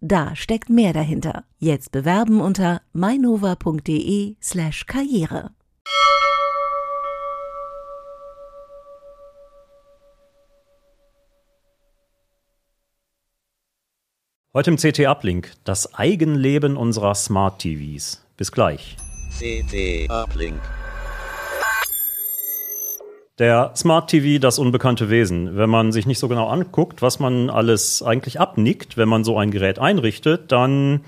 Da steckt mehr dahinter. Jetzt bewerben unter mainova.de/slash karriere. Heute im CT Uplink das Eigenleben unserer Smart TVs. Bis gleich. CT Uplink. Der Smart TV, das unbekannte Wesen. Wenn man sich nicht so genau anguckt, was man alles eigentlich abnickt, wenn man so ein Gerät einrichtet, dann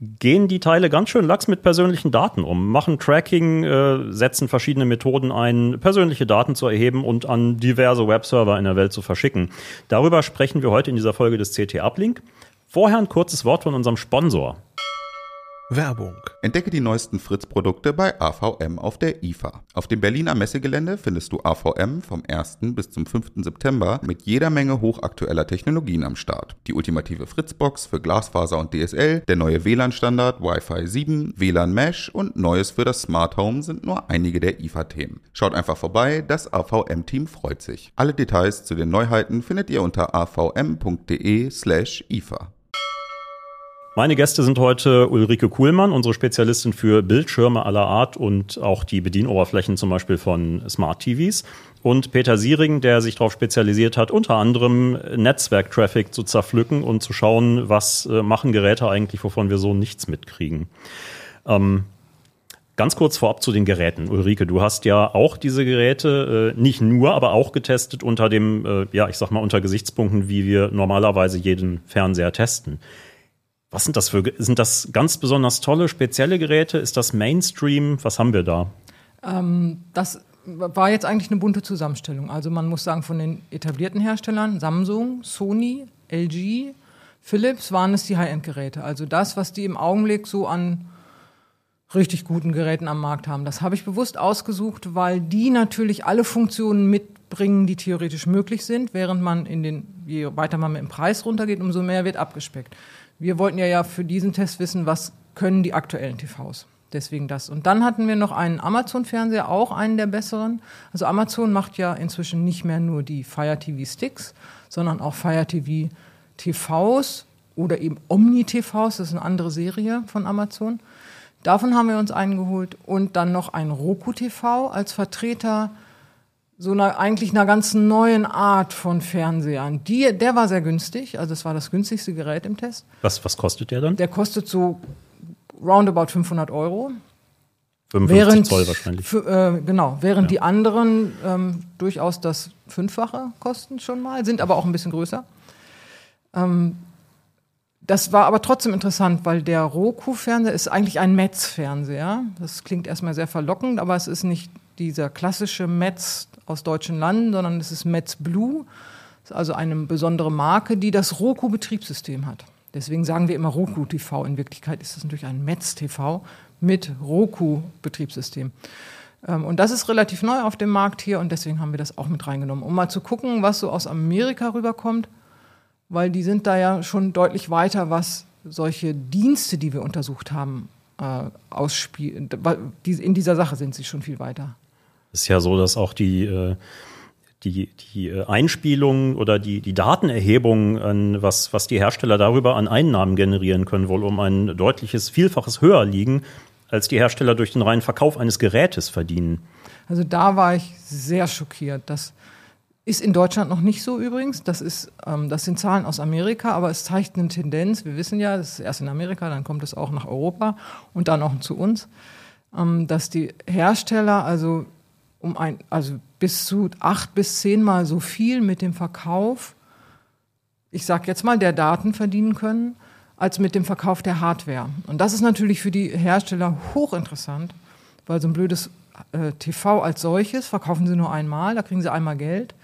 gehen die Teile ganz schön lax mit persönlichen Daten um, machen Tracking, äh, setzen verschiedene Methoden ein, persönliche Daten zu erheben und an diverse Webserver in der Welt zu verschicken. Darüber sprechen wir heute in dieser Folge des CT Uplink. Vorher ein kurzes Wort von unserem Sponsor. Werbung Entdecke die neuesten Fritz-Produkte bei AVM auf der IFA. Auf dem Berliner Messegelände findest du AVM vom 1. bis zum 5. September mit jeder Menge hochaktueller Technologien am Start. Die ultimative Fritzbox für Glasfaser und DSL, der neue WLAN-Standard Wi-Fi 7, WLAN Mesh und Neues für das Smart Home sind nur einige der IFA-Themen. Schaut einfach vorbei, das AVM-Team freut sich. Alle Details zu den Neuheiten findet ihr unter avm.de slash IFA. Meine Gäste sind heute Ulrike Kuhlmann, unsere Spezialistin für Bildschirme aller Art und auch die Bedienoberflächen zum Beispiel von Smart TVs. Und Peter Siering, der sich darauf spezialisiert hat, unter anderem Netzwerktraffic zu zerpflücken und zu schauen, was äh, machen Geräte eigentlich, wovon wir so nichts mitkriegen. Ähm, Ganz kurz vorab zu den Geräten. Ulrike, du hast ja auch diese Geräte äh, nicht nur, aber auch getestet unter dem, äh, ja, ich sag mal, unter Gesichtspunkten, wie wir normalerweise jeden Fernseher testen. Was sind das für, sind das ganz besonders tolle, spezielle Geräte? Ist das Mainstream? Was haben wir da? Ähm, das war jetzt eigentlich eine bunte Zusammenstellung. Also man muss sagen, von den etablierten Herstellern, Samsung, Sony, LG, Philips, waren es die High-End-Geräte. Also das, was die im Augenblick so an richtig guten Geräten am Markt haben. Das habe ich bewusst ausgesucht, weil die natürlich alle Funktionen mitbringen, die theoretisch möglich sind, während man in den, je weiter man mit dem Preis runtergeht, umso mehr wird abgespeckt. Wir wollten ja, ja für diesen Test wissen, was können die aktuellen TVs. Deswegen das. Und dann hatten wir noch einen Amazon-Fernseher, auch einen der besseren. Also Amazon macht ja inzwischen nicht mehr nur die Fire TV Sticks, sondern auch Fire TV TVs oder eben Omni TVs. Das ist eine andere Serie von Amazon. Davon haben wir uns einen geholt und dann noch ein Roku TV als Vertreter so einer, eigentlich einer ganz neuen Art von Fernsehern. Die, der war sehr günstig, also es war das günstigste Gerät im Test. Was, was kostet der dann? Der kostet so roundabout 500 Euro. 55 während, Zoll wahrscheinlich. Äh, genau, während Ja. die anderen ähm, durchaus das Fünffache kosten schon mal, sind aber auch ein bisschen größer. Ähm, das war aber trotzdem interessant, weil der Roku-Fernseher ist eigentlich ein Metz-Fernseher. Das klingt erstmal sehr verlockend, aber es ist nicht dieser klassische Metz aus deutschen Landen, sondern es ist Metz Blue. Das ist also eine besondere Marke, die das Roku-Betriebssystem hat. Deswegen sagen wir immer Roku TV. In Wirklichkeit ist es natürlich ein Metz TV mit Roku-Betriebssystem. Ähm, Und das ist relativ neu auf dem Markt hier und deswegen haben wir das auch mit reingenommen, um mal zu gucken, was so aus Amerika rüberkommt, weil die sind da ja schon deutlich weiter, was solche Dienste, die wir untersucht haben, äh, In dieser Sache sind sie schon viel weiter. Ist ja so, dass auch die, äh, die, die äh, Einspielung oder die, die Datenerhebung, an was, was die Hersteller darüber an Einnahmen generieren können, wohl um ein deutliches Vielfaches höher liegen, als die Hersteller durch den reinen Verkauf eines Gerätes verdienen. Also da war ich sehr schockiert. Das ist in Deutschland noch nicht so übrigens. Das, ist, ähm, das sind Zahlen aus Amerika, aber es zeigt eine Tendenz. Wir wissen ja, das ist erst in Amerika, dann kommt es auch nach Europa und dann auch zu uns, ähm, dass die Hersteller also um ein, also bis zu acht bis zehnmal so viel mit dem Verkauf, ich sag jetzt mal, der Daten verdienen können, als mit dem Verkauf der Hardware. Und das ist natürlich für die Hersteller hochinteressant, weil so ein blödes äh, TV als solches verkaufen sie nur einmal, da kriegen sie einmal Geld,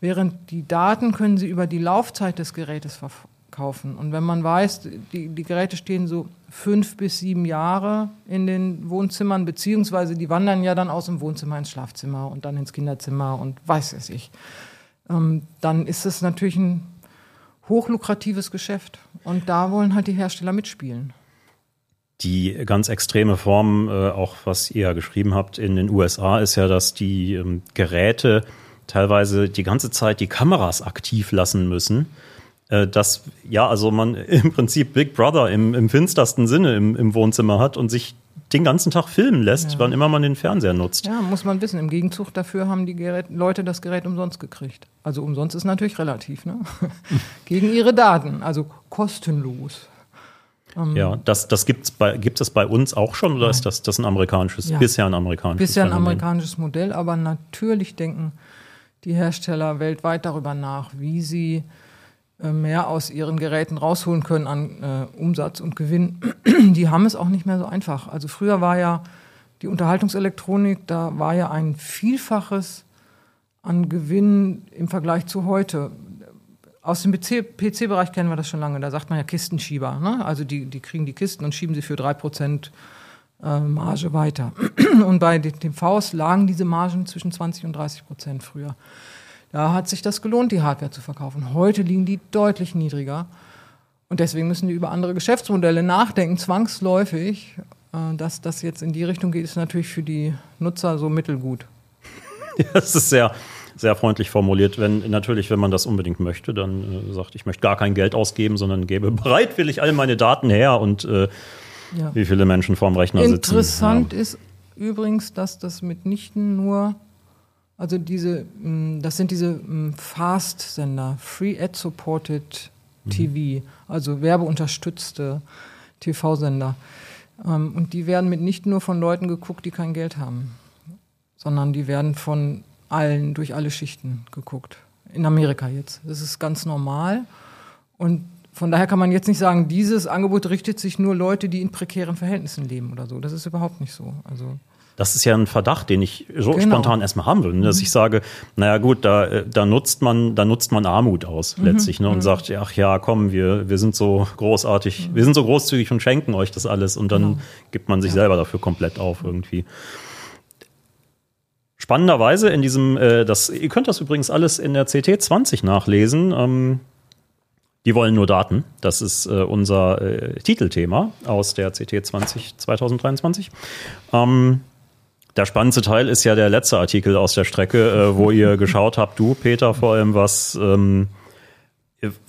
während die Daten können sie über die Laufzeit des Gerätes verf- kaufen. Und wenn man weiß, die, die Geräte stehen so fünf bis sieben Jahre in den Wohnzimmern, beziehungsweise die wandern ja dann aus dem Wohnzimmer ins Schlafzimmer und dann ins Kinderzimmer und weiß es ich, ähm, dann ist es natürlich ein hochlukratives Geschäft. Und da wollen halt die Hersteller mitspielen. Die ganz extreme Form, äh, auch was ihr ja geschrieben habt in den USA, ist ja, dass die ähm, Geräte teilweise die ganze Zeit die Kameras aktiv lassen müssen. Äh, dass, ja, also man im Prinzip Big Brother im, im finstersten Sinne im, im Wohnzimmer hat und sich den ganzen Tag filmen lässt, Ja. wann immer man den Fernseher nutzt. Ja, muss man wissen. Im Gegenzug dafür haben die Gerät Leute das Gerät umsonst gekriegt. Also umsonst ist natürlich relativ, ne? Gegen ihre Daten, also kostenlos. Ja, das, das gibt's bei, gibt es bei uns auch schon oder ist das, das ein amerikanisches, Ja. bisher ein amerikanisches Bisher ein amerikanisches Modell, aber natürlich denken die Hersteller weltweit darüber nach, wie sie mehr aus ihren Geräten rausholen können an äh, Umsatz und Gewinn. Die haben es auch nicht mehr so einfach. Also früher war ja die Unterhaltungselektronik, da war ja ein Vielfaches an Gewinn im Vergleich zu heute. Aus dem PC-Bereich kennen wir das schon lange. Da sagt man ja Kistenschieber. Ne? Also die, die kriegen die Kisten und schieben sie für 3% äh, Marge weiter. Und bei den TVs lagen diese Margen zwischen 20 und 30 Prozent früher. Da hat sich das gelohnt, die Hardware zu verkaufen. Heute liegen die deutlich niedriger. Und deswegen müssen die über andere Geschäftsmodelle nachdenken, zwangsläufig. Äh, Dass das jetzt in die Richtung geht, ist natürlich für die Nutzer so mittelgut. Das ist sehr, sehr freundlich formuliert. Wenn, natürlich, wenn man das unbedingt möchte, dann äh, sagt, ich möchte gar kein Geld ausgeben, sondern gebe bereitwillig all meine Daten her und äh, Ja. wie viele Menschen vorm Rechner Interessant sitzen. ist übrigens, dass das mitnichten nur, also diese, mh, das sind diese mh, Fast-Sender, Free Ad Supported TV, also werbeunterstützte TV-Sender. Ähm, und die werden mitnichten nur von Leuten geguckt, die kein Geld haben, sondern die werden von allen, durch alle Schichten geguckt. In Amerika jetzt. Das ist ganz normal. Und von daher kann man jetzt nicht sagen, dieses Angebot richtet sich nur Leute, die in prekären Verhältnissen leben oder so. Das ist überhaupt nicht so. Also Das ist ja ein Verdacht, den ich so Genau. spontan erstmal haben will, ne? dass ich sage, naja gut, da, äh, da nutzt man, da nutzt man Armut aus letztlich, ne? Und sagt, ach ja, komm, wir, wir sind so großartig, wir sind so großzügig und schenken euch das alles und dann gibt man sich selber dafür komplett auf irgendwie. Spannenderweise in diesem, äh, das, ihr könnt das übrigens alles in der CT20 nachlesen. Ähm, die wollen nur Daten. Das ist äh, unser äh, Titelthema aus der CT20 2023. Ähm, der spannendste Teil ist ja der letzte Artikel aus der Strecke, äh, wo ihr geschaut habt, du, Peter, vor allem, was, ähm,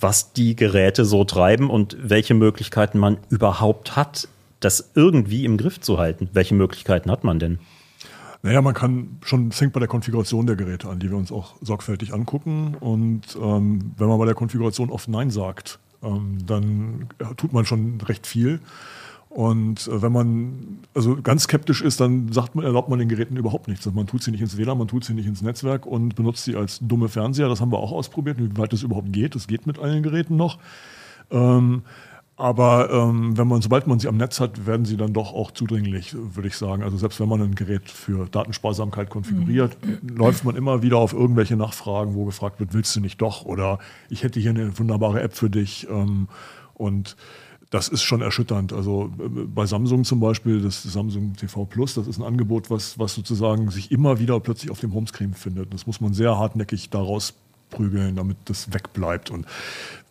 was die Geräte so treiben und welche Möglichkeiten man überhaupt hat, das irgendwie im Griff zu halten. Welche Möglichkeiten hat man denn? Naja, man kann schon, es fängt bei der Konfiguration der Geräte an, die wir uns auch sorgfältig angucken. Und ähm, wenn man bei der Konfiguration oft Nein sagt, ähm, dann tut man schon recht viel. Und äh, wenn man also ganz skeptisch ist, dann sagt man, erlaubt man den Geräten überhaupt nichts. Man tut sie nicht ins WLAN, man tut sie nicht ins Netzwerk und benutzt sie als dumme Fernseher. Das haben wir auch ausprobiert, wie weit das überhaupt geht. Das geht mit allen Geräten noch. Ähm, aber ähm, wenn man, sobald man sie am Netz hat, werden sie dann doch auch zudringlich, würde ich sagen. Also selbst wenn man ein Gerät für Datensparsamkeit konfiguriert, läuft man immer wieder auf irgendwelche Nachfragen, wo gefragt wird, willst du nicht doch? Oder ich hätte hier eine wunderbare App für dich. Ähm, und das ist schon erschütternd. Also äh, bei Samsung zum Beispiel, das Samsung TV Plus, das ist ein Angebot, was, was sozusagen sich immer wieder plötzlich auf dem Homescreen findet. Das muss man sehr hartnäckig daraus prügeln, damit das wegbleibt. Und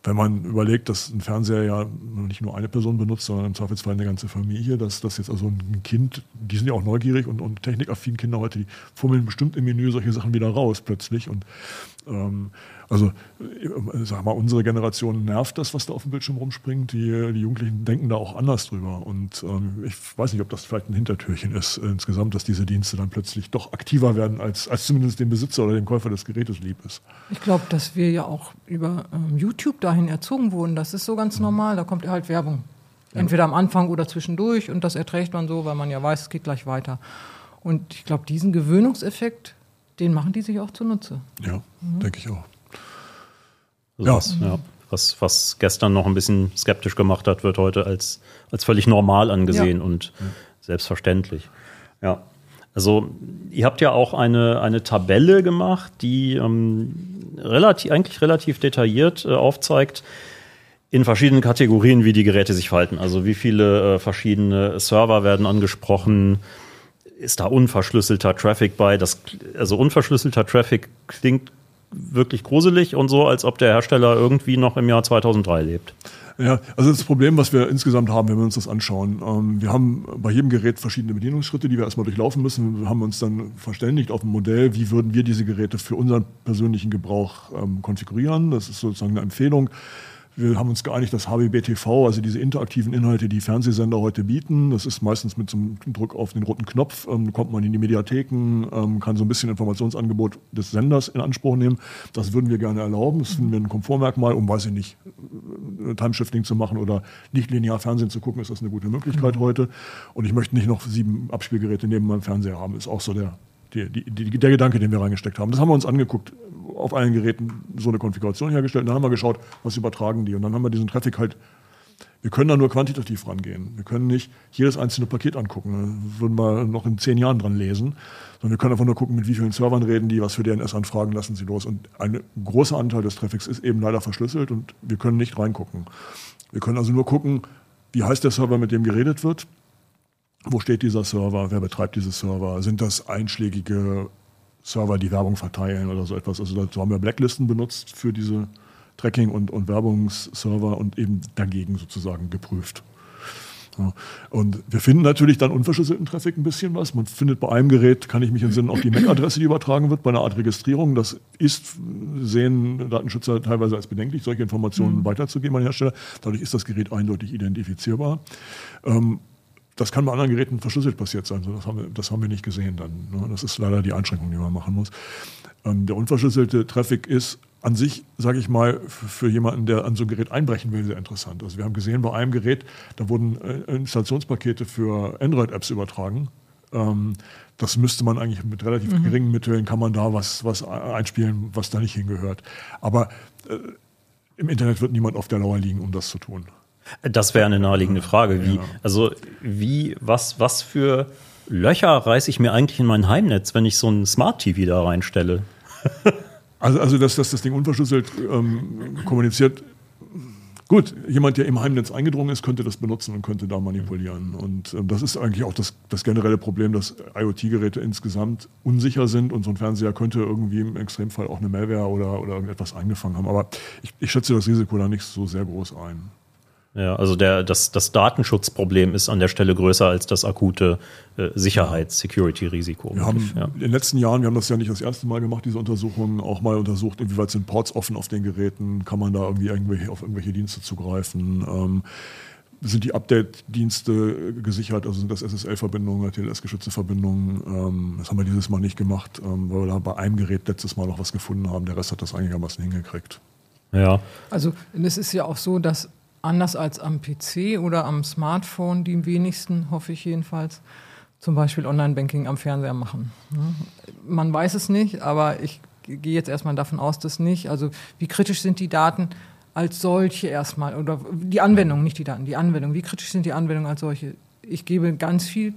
wenn man überlegt, dass ein Fernseher ja nicht nur eine Person benutzt, sondern im Zweifelsfall eine ganze Familie, dass das jetzt also ein Kind, die sind ja auch neugierig und, und technikaffin Kinder heute, die fummeln bestimmt im Menü solche Sachen wieder raus plötzlich. Und ähm, also, äh, sag mal, unsere Generation nervt das, was da auf dem Bildschirm rumspringt. Die, die Jugendlichen denken da auch anders drüber. Und ähm, ich weiß nicht, ob das vielleicht ein Hintertürchen ist äh, insgesamt, dass diese Dienste dann plötzlich doch aktiver werden, als, als zumindest dem Besitzer oder dem Käufer des Gerätes lieb ist. Ich glaube, dass wir ja auch über ähm, YouTube dahin erzogen wurden. Das ist so ganz normal. Da kommt halt Werbung. Entweder am Anfang oder zwischendurch. Und das erträgt man so, weil man ja weiß, es geht gleich weiter. Und ich glaube, diesen Gewöhnungseffekt, den machen die sich auch zunutze. Ja, denke ich auch. Also Ja. Was, ja. Was, was gestern noch ein bisschen skeptisch gemacht hat, wird heute als, als völlig normal angesehen Ja. und selbstverständlich. Ja. Also, ihr habt ja auch eine, eine Tabelle gemacht, die ähm, relativ, eigentlich relativ detailliert äh, aufzeigt, in verschiedenen Kategorien, wie die Geräte sich verhalten. Also wie viele äh, verschiedene Server werden angesprochen, ist da unverschlüsselter Traffic bei? Das, also unverschlüsselter Traffic klingt wirklich gruselig und so, als ob der Hersteller irgendwie noch im Jahr 2003 lebt. Ja, also das Problem, was wir insgesamt haben, wenn wir uns das anschauen, ähm, wir haben bei jedem Gerät verschiedene Bedienungsschritte, die wir erstmal durchlaufen müssen. Wir haben uns dann verständigt auf ein Modell, wie würden wir diese Geräte für unseren persönlichen Gebrauch ähm, konfigurieren. Das ist sozusagen eine Empfehlung. Wir haben uns geeinigt, dass HBBTV, also diese interaktiven Inhalte, die Fernsehsender heute bieten, das ist meistens mit so einem Druck auf den roten Knopf, ähm, kommt man in die Mediatheken, ähm, kann so ein bisschen Informationsangebot des Senders in Anspruch nehmen. Das würden wir gerne erlauben. Das finden wir ein Komfortmerkmal, um, weiß ich nicht, äh, Timeshifting zu machen oder nicht linear Fernsehen zu gucken, ist das eine gute Möglichkeit mhm. heute. Und ich möchte nicht noch sieben Abspielgeräte neben meinem Fernseher haben, ist auch so der, die, die, die, der Gedanke, den wir reingesteckt haben. Das haben wir uns angeguckt auf allen Geräten so eine Konfiguration hergestellt. Dann haben wir geschaut, was übertragen die. Und dann haben wir diesen Traffic halt, wir können da nur quantitativ rangehen. Wir können nicht jedes einzelne Paket angucken. Da würden wir noch in zehn Jahren dran lesen. Sondern wir können einfach nur gucken, mit wie vielen Servern reden die, was für DNS-Anfragen lassen sie los. Und ein großer Anteil des Traffics ist eben leider verschlüsselt und wir können nicht reingucken. Wir können also nur gucken, wie heißt der Server, mit dem geredet wird. Wo steht dieser Server? Wer betreibt diese Server? Sind das einschlägige Server, die Werbung verteilen oder so etwas. Also dazu haben wir Blacklisten benutzt für diese Tracking- und, und Werbungsserver und eben dagegen sozusagen geprüft. Ja. Und wir finden natürlich dann unverschlüsselten Traffic ein bisschen was. Man findet bei einem Gerät, kann ich mich entsinnen, auf die MAC-Adresse, die übertragen wird, bei einer Art Registrierung. Das ist, sehen Datenschützer teilweise als bedenklich, solche Informationen mhm. weiterzugeben an den Hersteller. Dadurch ist das Gerät eindeutig identifizierbar. Ähm, das kann bei anderen Geräten verschlüsselt passiert sein. Das haben wir, das haben wir nicht gesehen dann. Ne? Das ist leider die Einschränkung, die man machen muss. Ähm, der unverschlüsselte Traffic ist an sich, sage ich mal, für jemanden, der an so ein Gerät einbrechen will, sehr interessant. Also wir haben gesehen, bei einem Gerät, da wurden äh, Installationspakete für Android-Apps übertragen. Ähm, das müsste man eigentlich mit relativ mhm. geringen Mitteln, kann man da was, was einspielen, was da nicht hingehört. Aber äh, im Internet wird niemand auf der Lauer liegen, um das zu tun. Das wäre eine naheliegende Frage. Wie, ja. also wie, was, was für Löcher reiße ich mir eigentlich in mein Heimnetz, wenn ich so ein Smart TV da reinstelle? also, also dass, dass das Ding unverschlüsselt ähm, kommuniziert. Gut, jemand, der im Heimnetz eingedrungen ist, könnte das benutzen und könnte da manipulieren. Und ähm, das ist eigentlich auch das, das generelle Problem, dass IoT-Geräte insgesamt unsicher sind und so ein Fernseher könnte irgendwie im Extremfall auch eine Malware oder, oder irgendetwas eingefangen haben. Aber ich, ich schätze das Risiko da nicht so sehr groß ein. Ja, also der, das, das Datenschutzproblem ist an der Stelle größer als das akute äh, Sicherheits-Security-Risiko. Wir haben ja. in den letzten Jahren, wir haben das ja nicht das erste Mal gemacht, diese Untersuchungen, auch mal untersucht, inwieweit sind Ports offen auf den Geräten, kann man da irgendwie irgendwelche, auf irgendwelche Dienste zugreifen. Ähm, sind die Update-Dienste gesichert, also sind das SSL-Verbindungen, TLS-geschützte Verbindungen. Ähm, das haben wir dieses Mal nicht gemacht, ähm, weil wir da bei einem Gerät letztes Mal noch was gefunden haben. Der Rest hat das einigermaßen hingekriegt. Ja. Also es ist ja auch so, dass anders als am PC oder am Smartphone die wenigsten, hoffe ich jedenfalls, zum Beispiel Online-Banking am Fernseher machen. Man weiß es nicht, aber ich gehe jetzt erstmal davon aus, dass nicht. Also wie kritisch sind die Daten als solche erstmal oder die Anwendung, nicht die Daten, die Anwendung. Wie kritisch sind die Anwendungen als solche? Ich gebe ganz viel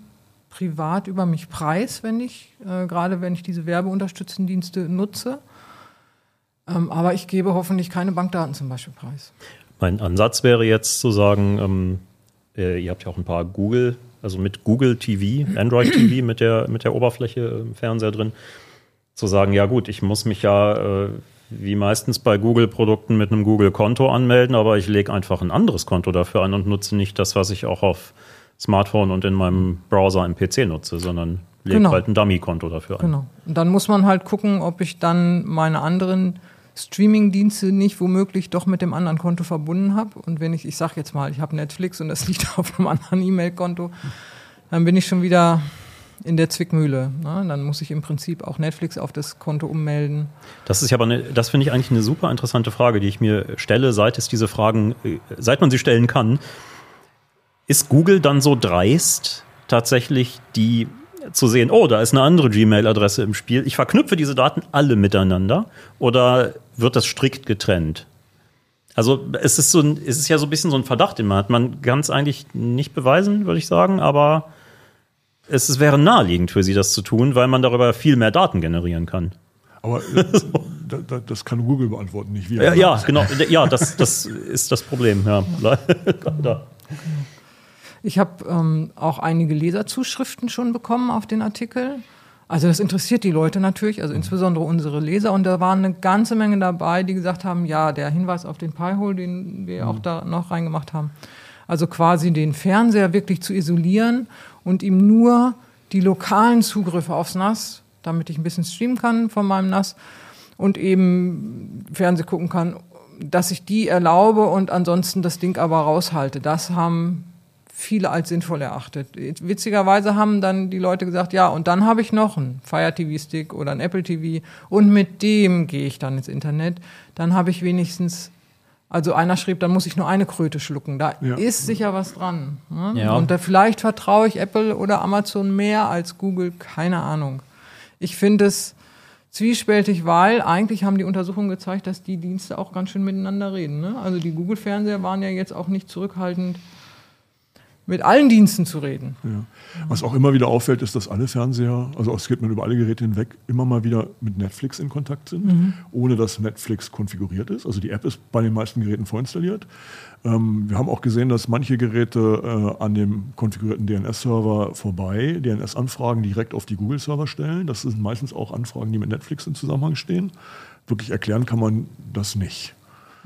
privat über mich preis, wenn ich äh, gerade wenn ich diese werbeunterstützten Dienste nutze. Ähm, aber ich gebe hoffentlich keine Bankdaten zum Beispiel preis. Mein Ansatz wäre jetzt zu sagen, ähm, äh, ihr habt ja auch ein paar Google, also mit Google TV, Android TV mit der, mit der Oberfläche im Fernseher drin, zu sagen, ja gut, ich muss mich ja äh, wie meistens bei Google-Produkten mit einem Google-Konto anmelden, aber ich lege einfach ein anderes Konto dafür an und nutze nicht das, was ich auch auf Smartphone und in meinem Browser im PC nutze, sondern lege genau. halt ein Dummy-Konto dafür an. Genau. Und dann muss man halt gucken, ob ich dann meine anderen Streaming-Dienste nicht womöglich doch mit dem anderen Konto verbunden habe. Und wenn ich, ich sage jetzt mal, ich habe Netflix und das liegt auf einem anderen E-Mail-Konto, dann bin ich schon wieder in der Zwickmühle. Ne? Dann muss ich im Prinzip auch Netflix auf das Konto ummelden. Das ist ja aber eine, das finde ich eigentlich eine super interessante Frage, die ich mir stelle, seit es diese Fragen, äh, seit man sie stellen kann. Ist Google dann so dreist, tatsächlich die zu sehen, oh, da ist eine andere Gmail-Adresse im Spiel. Ich verknüpfe diese Daten alle miteinander oder wird das strikt getrennt? Also es ist so ein, es ist ja so ein bisschen so ein Verdacht, den man hat. Man kann es eigentlich nicht beweisen, würde ich sagen, aber es, wäre naheliegend für sie, das zu tun, weil man darüber viel mehr Daten generieren kann. Aber äh, da, da, das kann Google beantworten, nicht wir. Ja, ja genau. Ja, das, das ist das Problem. Ja. Leider. Ich habe ähm, auch einige Leserzuschriften schon bekommen auf den Artikel. Also das interessiert die Leute natürlich, also insbesondere unsere Leser. Und da waren eine ganze Menge dabei, die gesagt haben, ja, der Hinweis auf den Pi-Hole, den wir auch da noch reingemacht haben. Also quasi den Fernseher wirklich zu isolieren und ihm nur die lokalen Zugriffe aufs NAS, damit ich ein bisschen streamen kann von meinem NAS und eben Fernseh gucken kann, dass ich die erlaube und ansonsten das Ding aber raushalte. Das haben viele als sinnvoll erachtet. Witzigerweise haben dann die Leute gesagt, ja, und dann habe ich noch einen Fire TV Stick oder einen Apple TV und mit dem gehe ich dann ins Internet. Dann habe ich wenigstens also einer schrieb, dann muss ich nur eine Kröte schlucken. Da ja. ist sicher was dran. Ne? Ja. Und da vielleicht vertraue ich Apple oder Amazon mehr als Google, keine Ahnung. Ich finde es zwiespältig, weil eigentlich haben die Untersuchungen gezeigt, dass die Dienste auch ganz schön miteinander reden. Ne? Also die Google-Fernseher waren ja jetzt auch nicht zurückhaltend mit allen Diensten zu reden. Ja. Was auch immer wieder auffällt, ist, dass alle Fernseher, also es geht man über alle Geräte hinweg, immer mal wieder mit Netflix in Kontakt sind, mhm. ohne dass Netflix konfiguriert ist. Also die App ist bei den meisten Geräten vorinstalliert. Ähm, wir haben auch gesehen, dass manche Geräte äh, an dem konfigurierten DNS-Server vorbei DNS-Anfragen direkt auf die Google-Server stellen. Das sind meistens auch Anfragen, die mit Netflix im Zusammenhang stehen. Wirklich erklären kann man das nicht.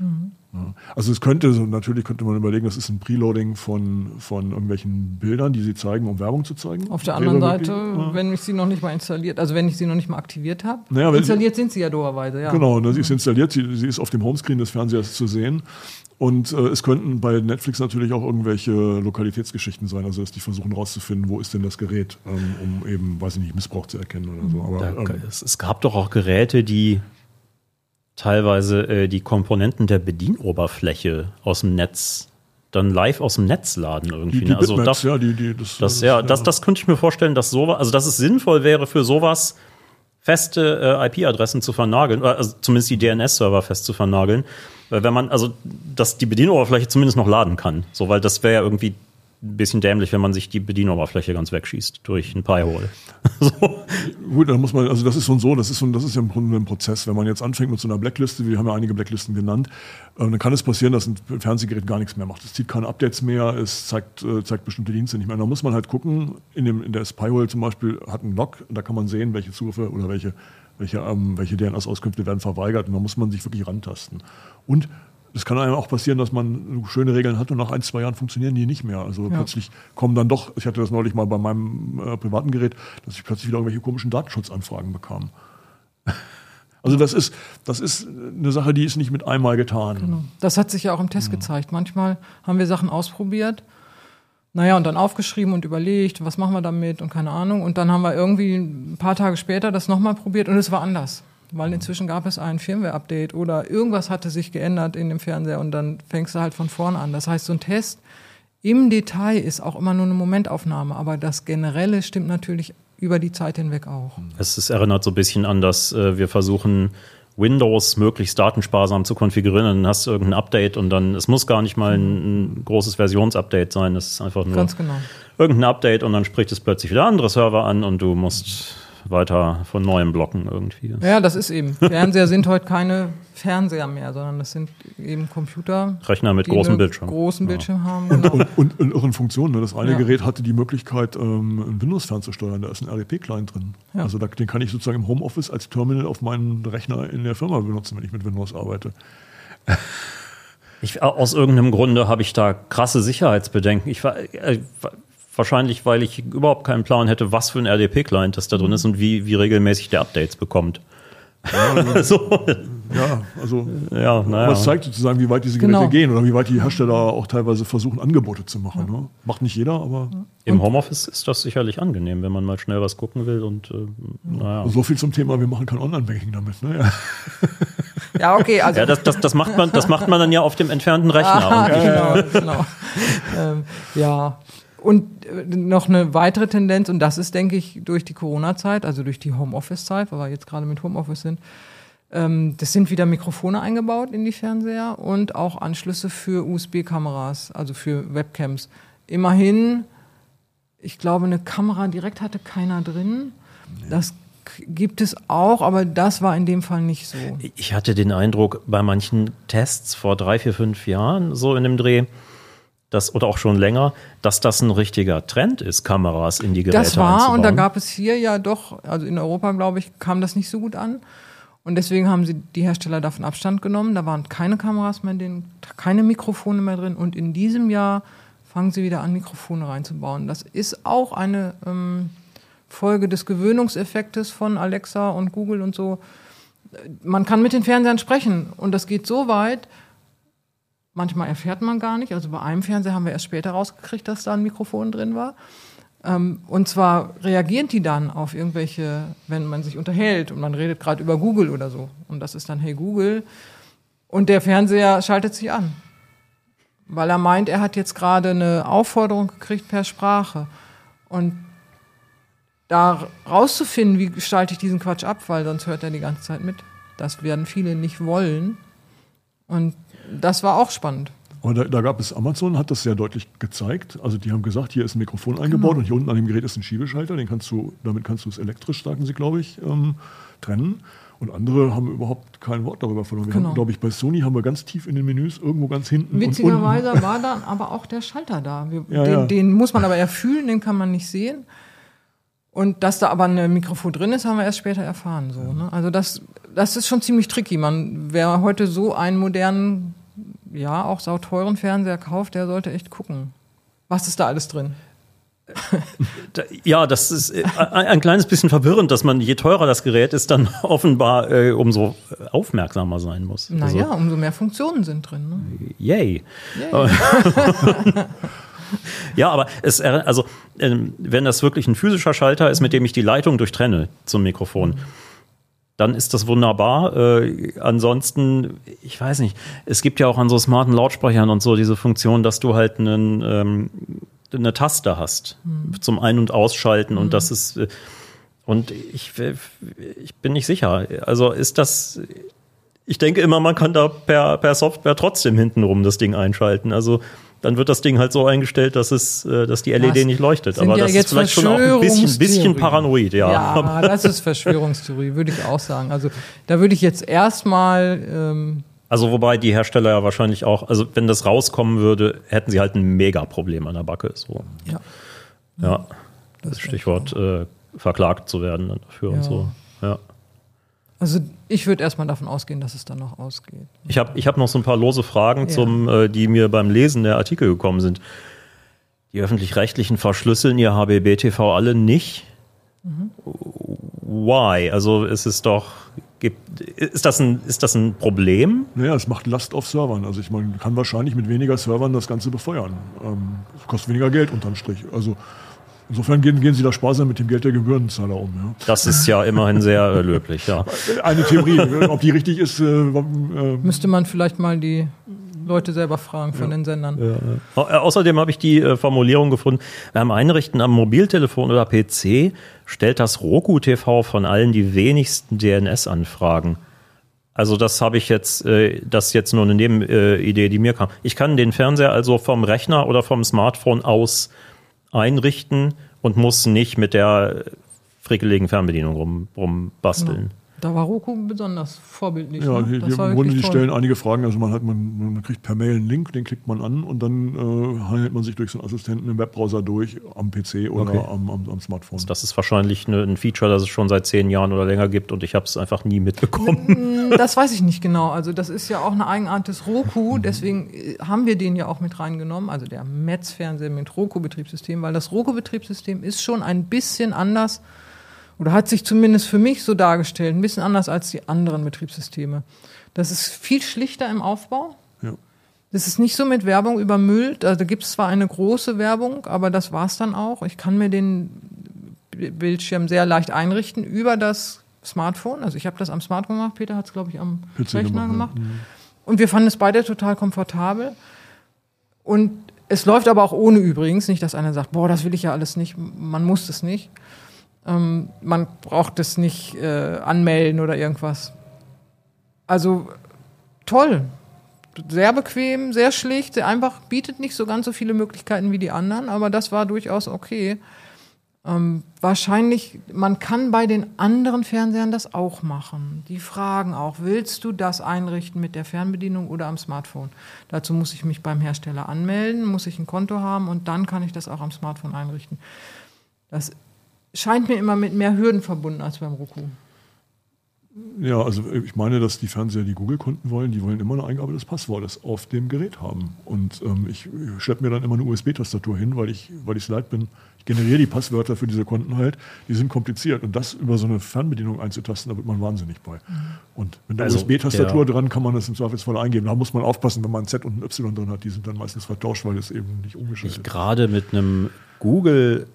Mhm. Also es könnte, natürlich könnte man überlegen, das ist ein Preloading von, von irgendwelchen Bildern, die sie zeigen, um Werbung zu zeigen. Auf der anderen Seite, wirklich, wenn ich sie noch nicht mal installiert, also wenn ich sie noch nicht mal aktiviert habe, naja, installiert sind sie ja doerweise, ja. Genau, ne, sie ist installiert, sie, sie ist auf dem Homescreen des Fernsehers zu sehen. Und äh, es könnten bei Netflix natürlich auch irgendwelche Lokalitätsgeschichten sein, also dass die versuchen herauszufinden, wo ist denn das Gerät, ähm, um eben, weiß ich nicht, Missbrauch zu erkennen oder so. Aber, ähm, es, es gab doch auch Geräte, die teilweise äh, die Komponenten der Bedienoberfläche aus dem Netz dann live aus dem Netz laden irgendwie. Die, die ne? also das, ja, die, die, das, das, ja, das, das könnte ich mir vorstellen, dass sowas, also dass es sinnvoll wäre für sowas feste äh, IP-Adressen zu vernageln, also zumindest die DNS-Server fest zu vernageln, weil wenn man also dass die Bedienoberfläche zumindest noch laden kann, so weil das wäre ja irgendwie ein bisschen dämlich, wenn man sich die Bedienoberfläche ganz wegschießt durch ein Pi-Hole. so. Gut, dann muss man, also das ist so und so, das ist, so, das ist ja im Grunde ein Prozess. Wenn man jetzt anfängt mit so einer Blackliste, wir haben ja einige Blacklisten genannt, äh, dann kann es passieren, dass ein Fernsehgerät gar nichts mehr macht. Es zieht keine Updates mehr, es zeigt, äh, zeigt bestimmte Dienste nicht mehr. Da muss man halt gucken, in, dem, in der Spy-Hole zum Beispiel hat einen Log, da kann man sehen, welche Zugriffe oder welche, welche, ähm, welche DNS-Auskünfte werden verweigert und da muss man sich wirklich rantasten. Und es kann einem auch passieren, dass man schöne Regeln hat und nach ein, zwei Jahren funktionieren die nicht mehr. Also ja. plötzlich kommen dann doch, ich hatte das neulich mal bei meinem äh, privaten Gerät, dass ich plötzlich wieder irgendwelche komischen Datenschutzanfragen bekam. Also das ist, das ist eine Sache, die ist nicht mit einmal getan. Genau. Das hat sich ja auch im Test ja. gezeigt. Manchmal haben wir Sachen ausprobiert, naja, und dann aufgeschrieben und überlegt, was machen wir damit und keine Ahnung. Und dann haben wir irgendwie ein paar Tage später das nochmal probiert und es war anders weil inzwischen gab es ein Firmware-Update oder irgendwas hatte sich geändert in dem Fernseher und dann fängst du halt von vorne an. Das heißt, so ein Test im Detail ist auch immer nur eine Momentaufnahme, aber das Generelle stimmt natürlich über die Zeit hinweg auch. Es ist, erinnert so ein bisschen an, dass äh, wir versuchen, Windows möglichst datensparsam zu konfigurieren. Dann hast du irgendein Update und dann, es muss gar nicht mal ein, ein großes Versionsupdate sein. Es ist einfach nur genau. irgendein Update und dann spricht es plötzlich wieder andere Server an und du musst weiter von neuem blocken irgendwie. Ja, das ist eben. Fernseher sind heute keine Fernseher mehr, sondern das sind eben Computer. Rechner mit großem Bildschirm. Großen Bildschirm ja. haben. Genau. Und, und, und, irren Funktionen. Ne? Das eine ja. Gerät hatte die Möglichkeit, ähm, ein Windows fernzusteuern. Da ist ein RDP-Client drin. Ja. Also da, den kann ich sozusagen im Homeoffice als Terminal auf meinen Rechner in der Firma benutzen, wenn ich mit Windows arbeite. Ich, aus irgendeinem Grunde habe ich da krasse Sicherheitsbedenken. Ich war, äh, Wahrscheinlich, weil ich überhaupt keinen Plan hätte, was für ein RDP-Client das da drin ist und wie, wie regelmäßig der Updates bekommt. Ja, so. ja also ja, naja. was zeigt sozusagen, wie weit diese Geräte genau. gehen oder wie weit die Hersteller auch teilweise versuchen, Angebote zu machen. Ja. Ne? Macht nicht jeder, aber. Im Homeoffice ist das sicherlich angenehm, wenn man mal schnell was gucken will. Und äh, naja. So viel zum Thema, wir machen kein Online-Banking damit. Ne? Ja. Ja, okay. Also ja, das, das, das, macht man, das macht man dann ja auf dem entfernten Rechner. Ah, genau, genau. ähm, ja, und äh, noch eine weitere Tendenz, und das ist, denke ich, durch die Corona-Zeit, also durch die Homeoffice-Zeit, weil wir jetzt gerade mit Homeoffice sind, ähm, das sind wieder Mikrofone eingebaut in die Fernseher und auch Anschlüsse für USB-Kameras, also für Webcams. Immerhin, ich glaube, eine Kamera direkt hatte keiner drin. Das k- gibt es auch, aber das war in dem Fall nicht so. Ich hatte den Eindruck, bei manchen Tests vor drei, vier, fünf Jahren, so in dem Dreh, dass, oder auch schon länger, dass das ein richtiger Trend ist, Kameras in die Geräte Das war und da einzubauen. gab es hier ja doch, also in Europa glaube ich, kam das nicht so gut an. Und deswegen haben sie die Hersteller davon Abstand genommen. Da waren keine Kameras mehr drin, keine Mikrofone mehr drin. Und in diesem Jahr fangen sie wieder an, Mikrofone reinzubauen. Das ist auch eine ähm, Folge des Gewöhnungseffektes von Alexa und Google und so. Man kann mit den Fernsehern sprechen und das geht so weit, manchmal erfährt man gar nicht. Also bei einem Fernseher haben wir erst später rausgekriegt, dass da ein Mikrofon drin war. Ähm, und zwar reagieren die dann auf irgendwelche, wenn man sich unterhält und man redet gerade über Google oder so. Und das ist dann, hey Google. Und der Fernseher schaltet sich an. Weil er meint, er hat jetzt gerade eine Aufforderung gekriegt per Sprache. Und da rauszufinden, wie gestalte ich diesen Quatsch ab, weil sonst hört er die ganze Zeit mit. Das werden viele nicht wollen. Und das war auch spannend. Aber da, da gab es, Amazon hat das sehr deutlich gezeigt. Also die haben gesagt, hier ist ein Mikrofon eingebaut Genau. und hier unten an dem Gerät ist ein Schiebeschalter, den kannst du, damit kannst du es elektrisch, sagen sie, glaube ich, ähm, trennen. Und andere haben überhaupt kein Wort darüber verloren. Wir Genau. haben, glaube ich, bei Sony haben wir ganz tief in den Menüs, irgendwo ganz hinten. und. Witzigerweise war dann aber auch der Schalter da. Wir, Ja, den, ja. den muss man aber eher fühlen, den kann man nicht sehen. Und dass da aber ein Mikrofon drin ist, haben wir erst später erfahren. So, ne? Also das, das ist schon ziemlich tricky. Man, wer heute so einen modernen, ja auch sauteuren Fernseher kauft, der sollte echt gucken. Was ist da alles drin? Ja, das ist äh, ein, ein kleines bisschen verwirrend, dass man, je teurer das Gerät ist, dann offenbar äh, umso aufmerksamer sein muss. Naja, Also, umso mehr Funktionen sind drin. Ne? yay. Ja, aber es, äh, also, ähm, wenn das wirklich ein physischer Schalter ist, mit dem ich die Leitung durchtrenne zum Mikrofon, dann ist das wunderbar. Äh, ansonsten, ich weiß nicht, es gibt ja auch an so smarten Lautsprechern und so diese Funktion, dass du halt einen, ähm, eine Taste hast zum Ein- und Ausschalten und das ist, äh, und ich, ich bin nicht sicher. Also ist das, ich denke immer, man kann da per, per Software trotzdem hintenrum das Ding einschalten. Also dann wird das Ding halt so eingestellt, dass es, äh, dass die LED Das nicht leuchtet. Aber ja das ist vielleicht schon auch ein bisschen, bisschen paranoid, ja. Ja, das ist Verschwörungstheorie, würde ich auch sagen. Also da würde ich jetzt erstmal ähm, Also wobei die Hersteller ja wahrscheinlich auch, also wenn das rauskommen würde, hätten sie halt ein Mega-Problem an der Backe. So. ja, Ja, das Stichwort äh, verklagt zu werden dafür Ja. und so. Also ich würde erstmal davon ausgehen, dass es dann noch ausgeht. Ich habe ich hab noch so ein paar lose Fragen, Ja. zum, äh, die mir beim Lesen der Artikel gekommen sind. Die öffentlich-rechtlichen verschlüsseln ihr HBB-TV alle nicht. Why? Also es ist doch, gibt, ist, das ein, ist das ein Problem? Naja, es macht Last auf Servern. Also ich meine, man kann wahrscheinlich mit weniger Servern das Ganze befeuern. Ähm, es kostet weniger Geld unterm Strich. Also insofern gehen, gehen sie da sparsam mit dem Geld der Gebührenzahler um. Ja. Das ist ja immerhin sehr äh, löblich, ja. Eine Theorie, ob die richtig ist, äh, äh, Müsste man vielleicht mal die Leute selber fragen von den Sendern. Au- äh, Außerdem habe ich die äh, Formulierung gefunden, beim Einrichten am Mobiltelefon oder PC stellt das Roku TV von allen die wenigsten DNS-Anfragen. Also das habe ich jetzt, äh, das ist jetzt nur eine Nebenidee, äh, Idee, die mir kam. Ich kann den Fernseher also vom Rechner oder vom Smartphone aus einrichten und muss nicht mit der frickeligen Fernbedienung rum, rumbasteln. Da war Roku besonders vorbildlich. ja, ne? die, Das im Grunde, die toll. stellen einige Fragen. Also man hat man, man kriegt per Mail einen Link, den klickt man an und dann äh, handelt man sich durch so einen Assistenten im Webbrowser durch, am PC oder Okay. am, am, am Smartphone. Das ist wahrscheinlich eine, ein Feature, das es schon seit zehn Jahren oder länger gibt und ich habe es einfach nie mitbekommen. Das weiß ich nicht genau. Also das ist ja auch eine Eigenart des Roku. Deswegen äh, haben wir den ja auch mit reingenommen. Also der Metz-Fernseher mit Roku-Betriebssystem, weil das Roku-Betriebssystem ist schon ein bisschen anders oder hat sich zumindest für mich so dargestellt, ein bisschen anders als die anderen Betriebssysteme. Das ist viel schlichter im Aufbau. Ja. Das ist nicht so mit Werbung übermüllt. Also da gibt es zwar eine große Werbung, aber das war's dann auch. Ich kann mir den Bildschirm sehr leicht einrichten über das Smartphone. Also ich habe das am Smartphone gemacht, Peter hat es, glaube ich, am PC Rechner gemacht, gemacht. ja. Und wir fanden es beide total komfortabel. Und es läuft aber auch ohne übrigens. Nicht, dass einer sagt, boah, das will ich ja alles nicht. Man muss es nicht. Ähm, man braucht es nicht äh, anmelden oder irgendwas. Also toll. Sehr bequem, sehr schlicht, einfach, bietet nicht so ganz so viele Möglichkeiten wie die anderen, aber das war durchaus okay. Ähm, wahrscheinlich, man kann bei den anderen Fernsehern das auch machen. Die fragen auch, willst du das einrichten mit der Fernbedienung oder am Smartphone? Dazu muss ich mich beim Hersteller anmelden, muss ich ein Konto haben und dann kann ich das auch am Smartphone einrichten. Das scheint mir immer mit mehr Hürden verbunden als beim Roku. Ja, also ich meine, dass die Fernseher, die Google-Kunden wollen, die wollen immer eine Eingabe des Passwortes auf dem Gerät haben. Und ähm, ich schleppe mir dann immer eine USB-Tastatur hin, weil ich weil leid bin. Ich generiere die Passwörter für diese Konten halt. Die sind kompliziert. Und das über so eine Fernbedienung einzutasten, da wird man wahnsinnig bei. Und mit der Also, USB-Tastatur ja. dran kann man das im Zweifelsfall eingeben. Da muss man aufpassen, wenn man ein Z und ein Y drin hat. Die sind dann meistens vertauscht, weil es eben nicht umgeschaltet ist. gerade mit einem Google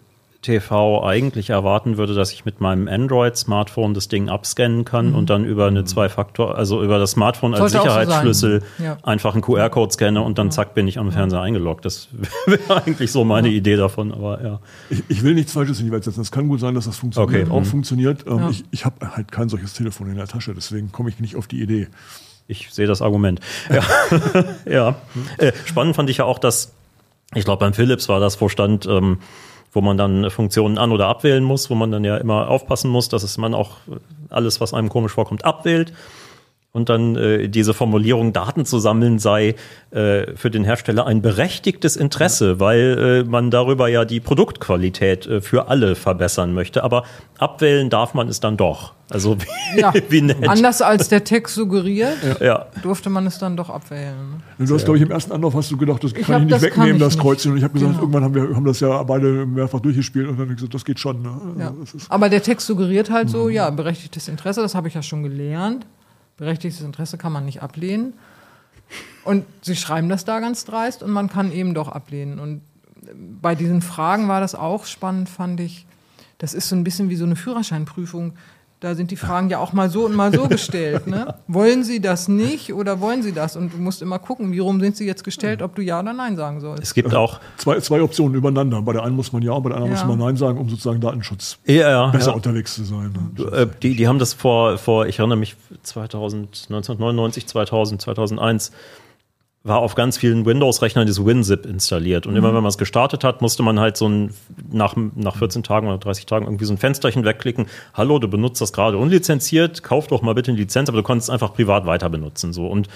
TV eigentlich erwarten würde, dass ich mit meinem Android-Smartphone das Ding abscannen kann und dann über eine Zwei-Faktor, also über das Smartphone als Sollte auch so. Sicherheitsschlüssel Ja. einfach einen QR-Code scanne und dann zack bin ich am Fernseher eingeloggt. Das wäre eigentlich so meine Idee davon, aber ja. Ich, ich will nichts Falsches in die Welt setzen. Es kann gut sein, dass das funktioniert, Okay. auch Mhm. funktioniert. Ähm, Ja. Ich, ich habe halt kein solches Telefon in der Tasche, deswegen komme ich nicht auf die Idee. Ich sehe das Argument. Ja. ja. Äh, spannend fand ich ja auch, dass, ich glaube, beim Philips war das, wo stand, ähm, wo man dann Funktionen an- oder abwählen muss, wo man dann ja immer aufpassen muss, dass es man auch alles, was einem komisch vorkommt, abwählt. Und dann äh, diese Formulierung, Daten zu sammeln, sei äh, für den Hersteller ein berechtigtes Interesse, weil äh, man darüber ja die Produktqualität äh, für alle verbessern möchte. Aber abwählen darf man es dann doch. Also wie, Ja. wie nett. Anders als der Text suggeriert, Ja. durfte man es dann doch abwählen. Du hast, glaube ich, im ersten Anlauf hast du gedacht, das kann hab- ich nicht das kann wegnehmen, ich das nicht. Kreuzchen. Und ich habe gesagt, Genau. irgendwann haben wir haben das ja beide mehrfach durchgespielt und dann habe ich gesagt, das geht schon. Ne? Ja. Das ist, Aber der Text suggeriert halt Mhm. so, ja, berechtigtes Interesse, das habe ich ja schon gelernt. Berechtigtes Interesse kann man nicht ablehnen. Und sie schreiben das da ganz dreist und man kann eben doch ablehnen. Und bei diesen Fragen war das auch spannend, fand ich. Das ist so ein bisschen wie so eine Führerscheinprüfung. Da sind die Fragen ja auch mal so und mal so gestellt. Ne? Wollen Sie das nicht oder wollen Sie das? Und du musst immer gucken, wie rum sind sie jetzt gestellt, ob du Ja oder Nein sagen sollst. Es gibt auch zwei, zwei Optionen übereinander. Bei der einen muss man ja, bei der anderen Ja. muss man Nein sagen, um sozusagen Datenschutz ja, ja, besser ja. unterwegs zu sein. Ne? Äh, die, die haben das vor, vor, ich erinnere mich, 2000, 1999, 2000, 2001, war auf ganz vielen Windows-Rechnern dieses WinZip installiert. Und immer wenn man es gestartet hat, musste man halt so ein, nach, nach 14 Tagen oder 30 Tagen irgendwie so ein Fensterchen wegklicken. Hallo, du benutzt das gerade unlizenziert, kauf doch mal bitte eine Lizenz, aber du konntest es einfach privat weiter benutzen. So. Und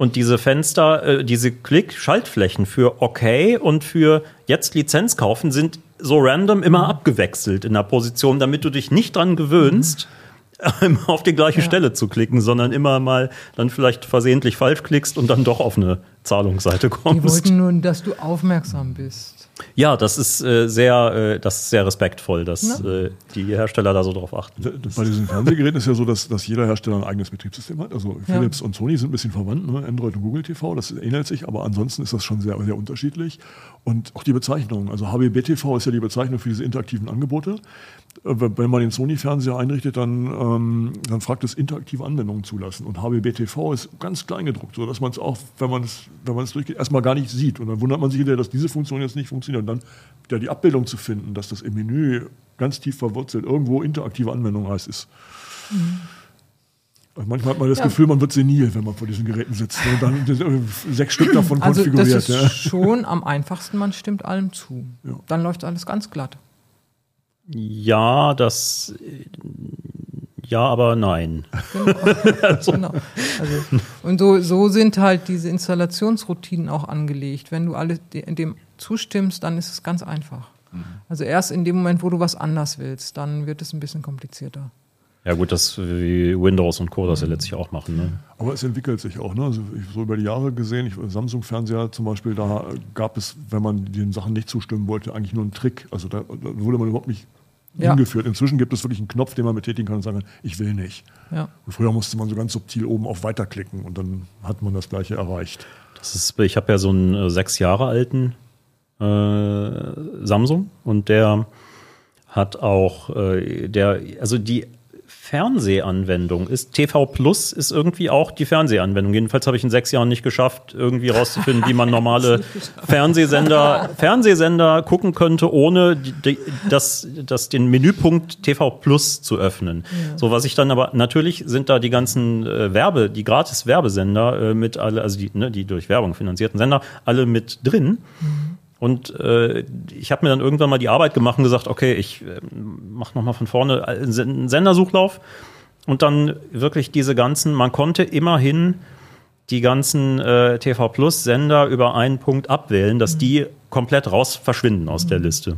und diese Fenster, äh, diese Klick-Schaltflächen für OK und für jetzt Lizenz kaufen sind so random immer abgewechselt in der Position, damit du dich nicht dran gewöhnst, immer auf die gleiche Stelle zu klicken, sondern immer mal dann vielleicht versehentlich falsch klickst und dann doch auf eine Zahlungsseite Die kommst. wollten nur, dass du aufmerksam bist. Ja, das ist äh, sehr, äh, das ist sehr respektvoll, dass äh, die Hersteller da so drauf achten. Bei diesen Fernsehgeräten ist ja so, dass, dass jeder Hersteller ein eigenes Betriebssystem hat. Also Ja. Philips und Sony sind ein bisschen verwandt, ne? Android und Google TV, das ähnelt sich, aber ansonsten ist das schon sehr, sehr unterschiedlich. Und auch die Bezeichnung. Also HBB TV ist ja die Bezeichnung für diese interaktiven Angebote. Äh, Wenn man den Sony-Fernseher einrichtet, dann, ähm, dann fragt es interaktive Anwendungen zulassen. Und HBB TV ist ganz klein gedruckt, so dass man es auch, wenn man es, wenn durchgeht, erstmal gar nicht sieht. Und dann wundert man sich hinterher, dass diese Funktion jetzt nicht funktioniert. Und dann wieder die Abbildung zu finden, dass das im Menü ganz tief verwurzelt irgendwo interaktive Anwendung heißt, ist. Also Manchmal hat man das Ja. Gefühl, man wird senil, wenn man vor diesen Geräten sitzt. Und dann äh, sechs Stück davon Also das konfiguriert. ist ja. schon am einfachsten, man stimmt allem zu. Ja. Dann läuft alles ganz glatt. Ja, das, ja, aber nein. Genau. Also, und so, so sind halt diese Installationsroutinen auch angelegt. Wenn du alle de- dem zustimmst, dann ist es ganz einfach. Also erst in dem Moment, wo du was anders willst, dann wird es ein bisschen komplizierter. Ja gut, das wie Windows und Co. das ja letztlich auch machen. Ne? Aber es entwickelt sich auch. Ne? Also ich, so über die Jahre gesehen, ich, Samsung-Fernseher zum Beispiel, da gab es, wenn man den Sachen nicht zustimmen wollte, eigentlich nur einen Trick. Also da, da wurde man überhaupt nicht Ja. hingeführt. Inzwischen gibt es wirklich einen Knopf, den man betätigen kann und sagen kann, ich will nicht. Ja. Und früher musste man so ganz subtil oben auf Weiter klicken und dann hat man das Gleiche erreicht. Das ist, ich habe ja so einen äh, sechs Jahre alten äh, Samsung und der hat auch äh, der, also die Fernsehanwendung ist TV Plus ist irgendwie auch die Fernsehanwendung. Jedenfalls habe ich in sechs Jahren nicht geschafft, irgendwie rauszufinden, wie man normale Fernsehsender Fernsehsender gucken könnte, ohne die, die, das, das den Menüpunkt TV Plus zu öffnen. So was ich dann aber natürlich sind da die ganzen äh, Werbe, die gratis Werbesender äh, mit alle, also die, ne, die durch Werbung finanzierten Sender alle mit drin. Und äh, ich habe mir dann irgendwann mal die Arbeit gemacht und gesagt, okay, ich äh, mache nochmal von vorne einen Sendersuchlauf und dann wirklich diese ganzen, man konnte immerhin die ganzen äh, TV Plus Sender über einen Punkt abwählen, dass mhm. die komplett raus verschwinden aus mhm. der Liste.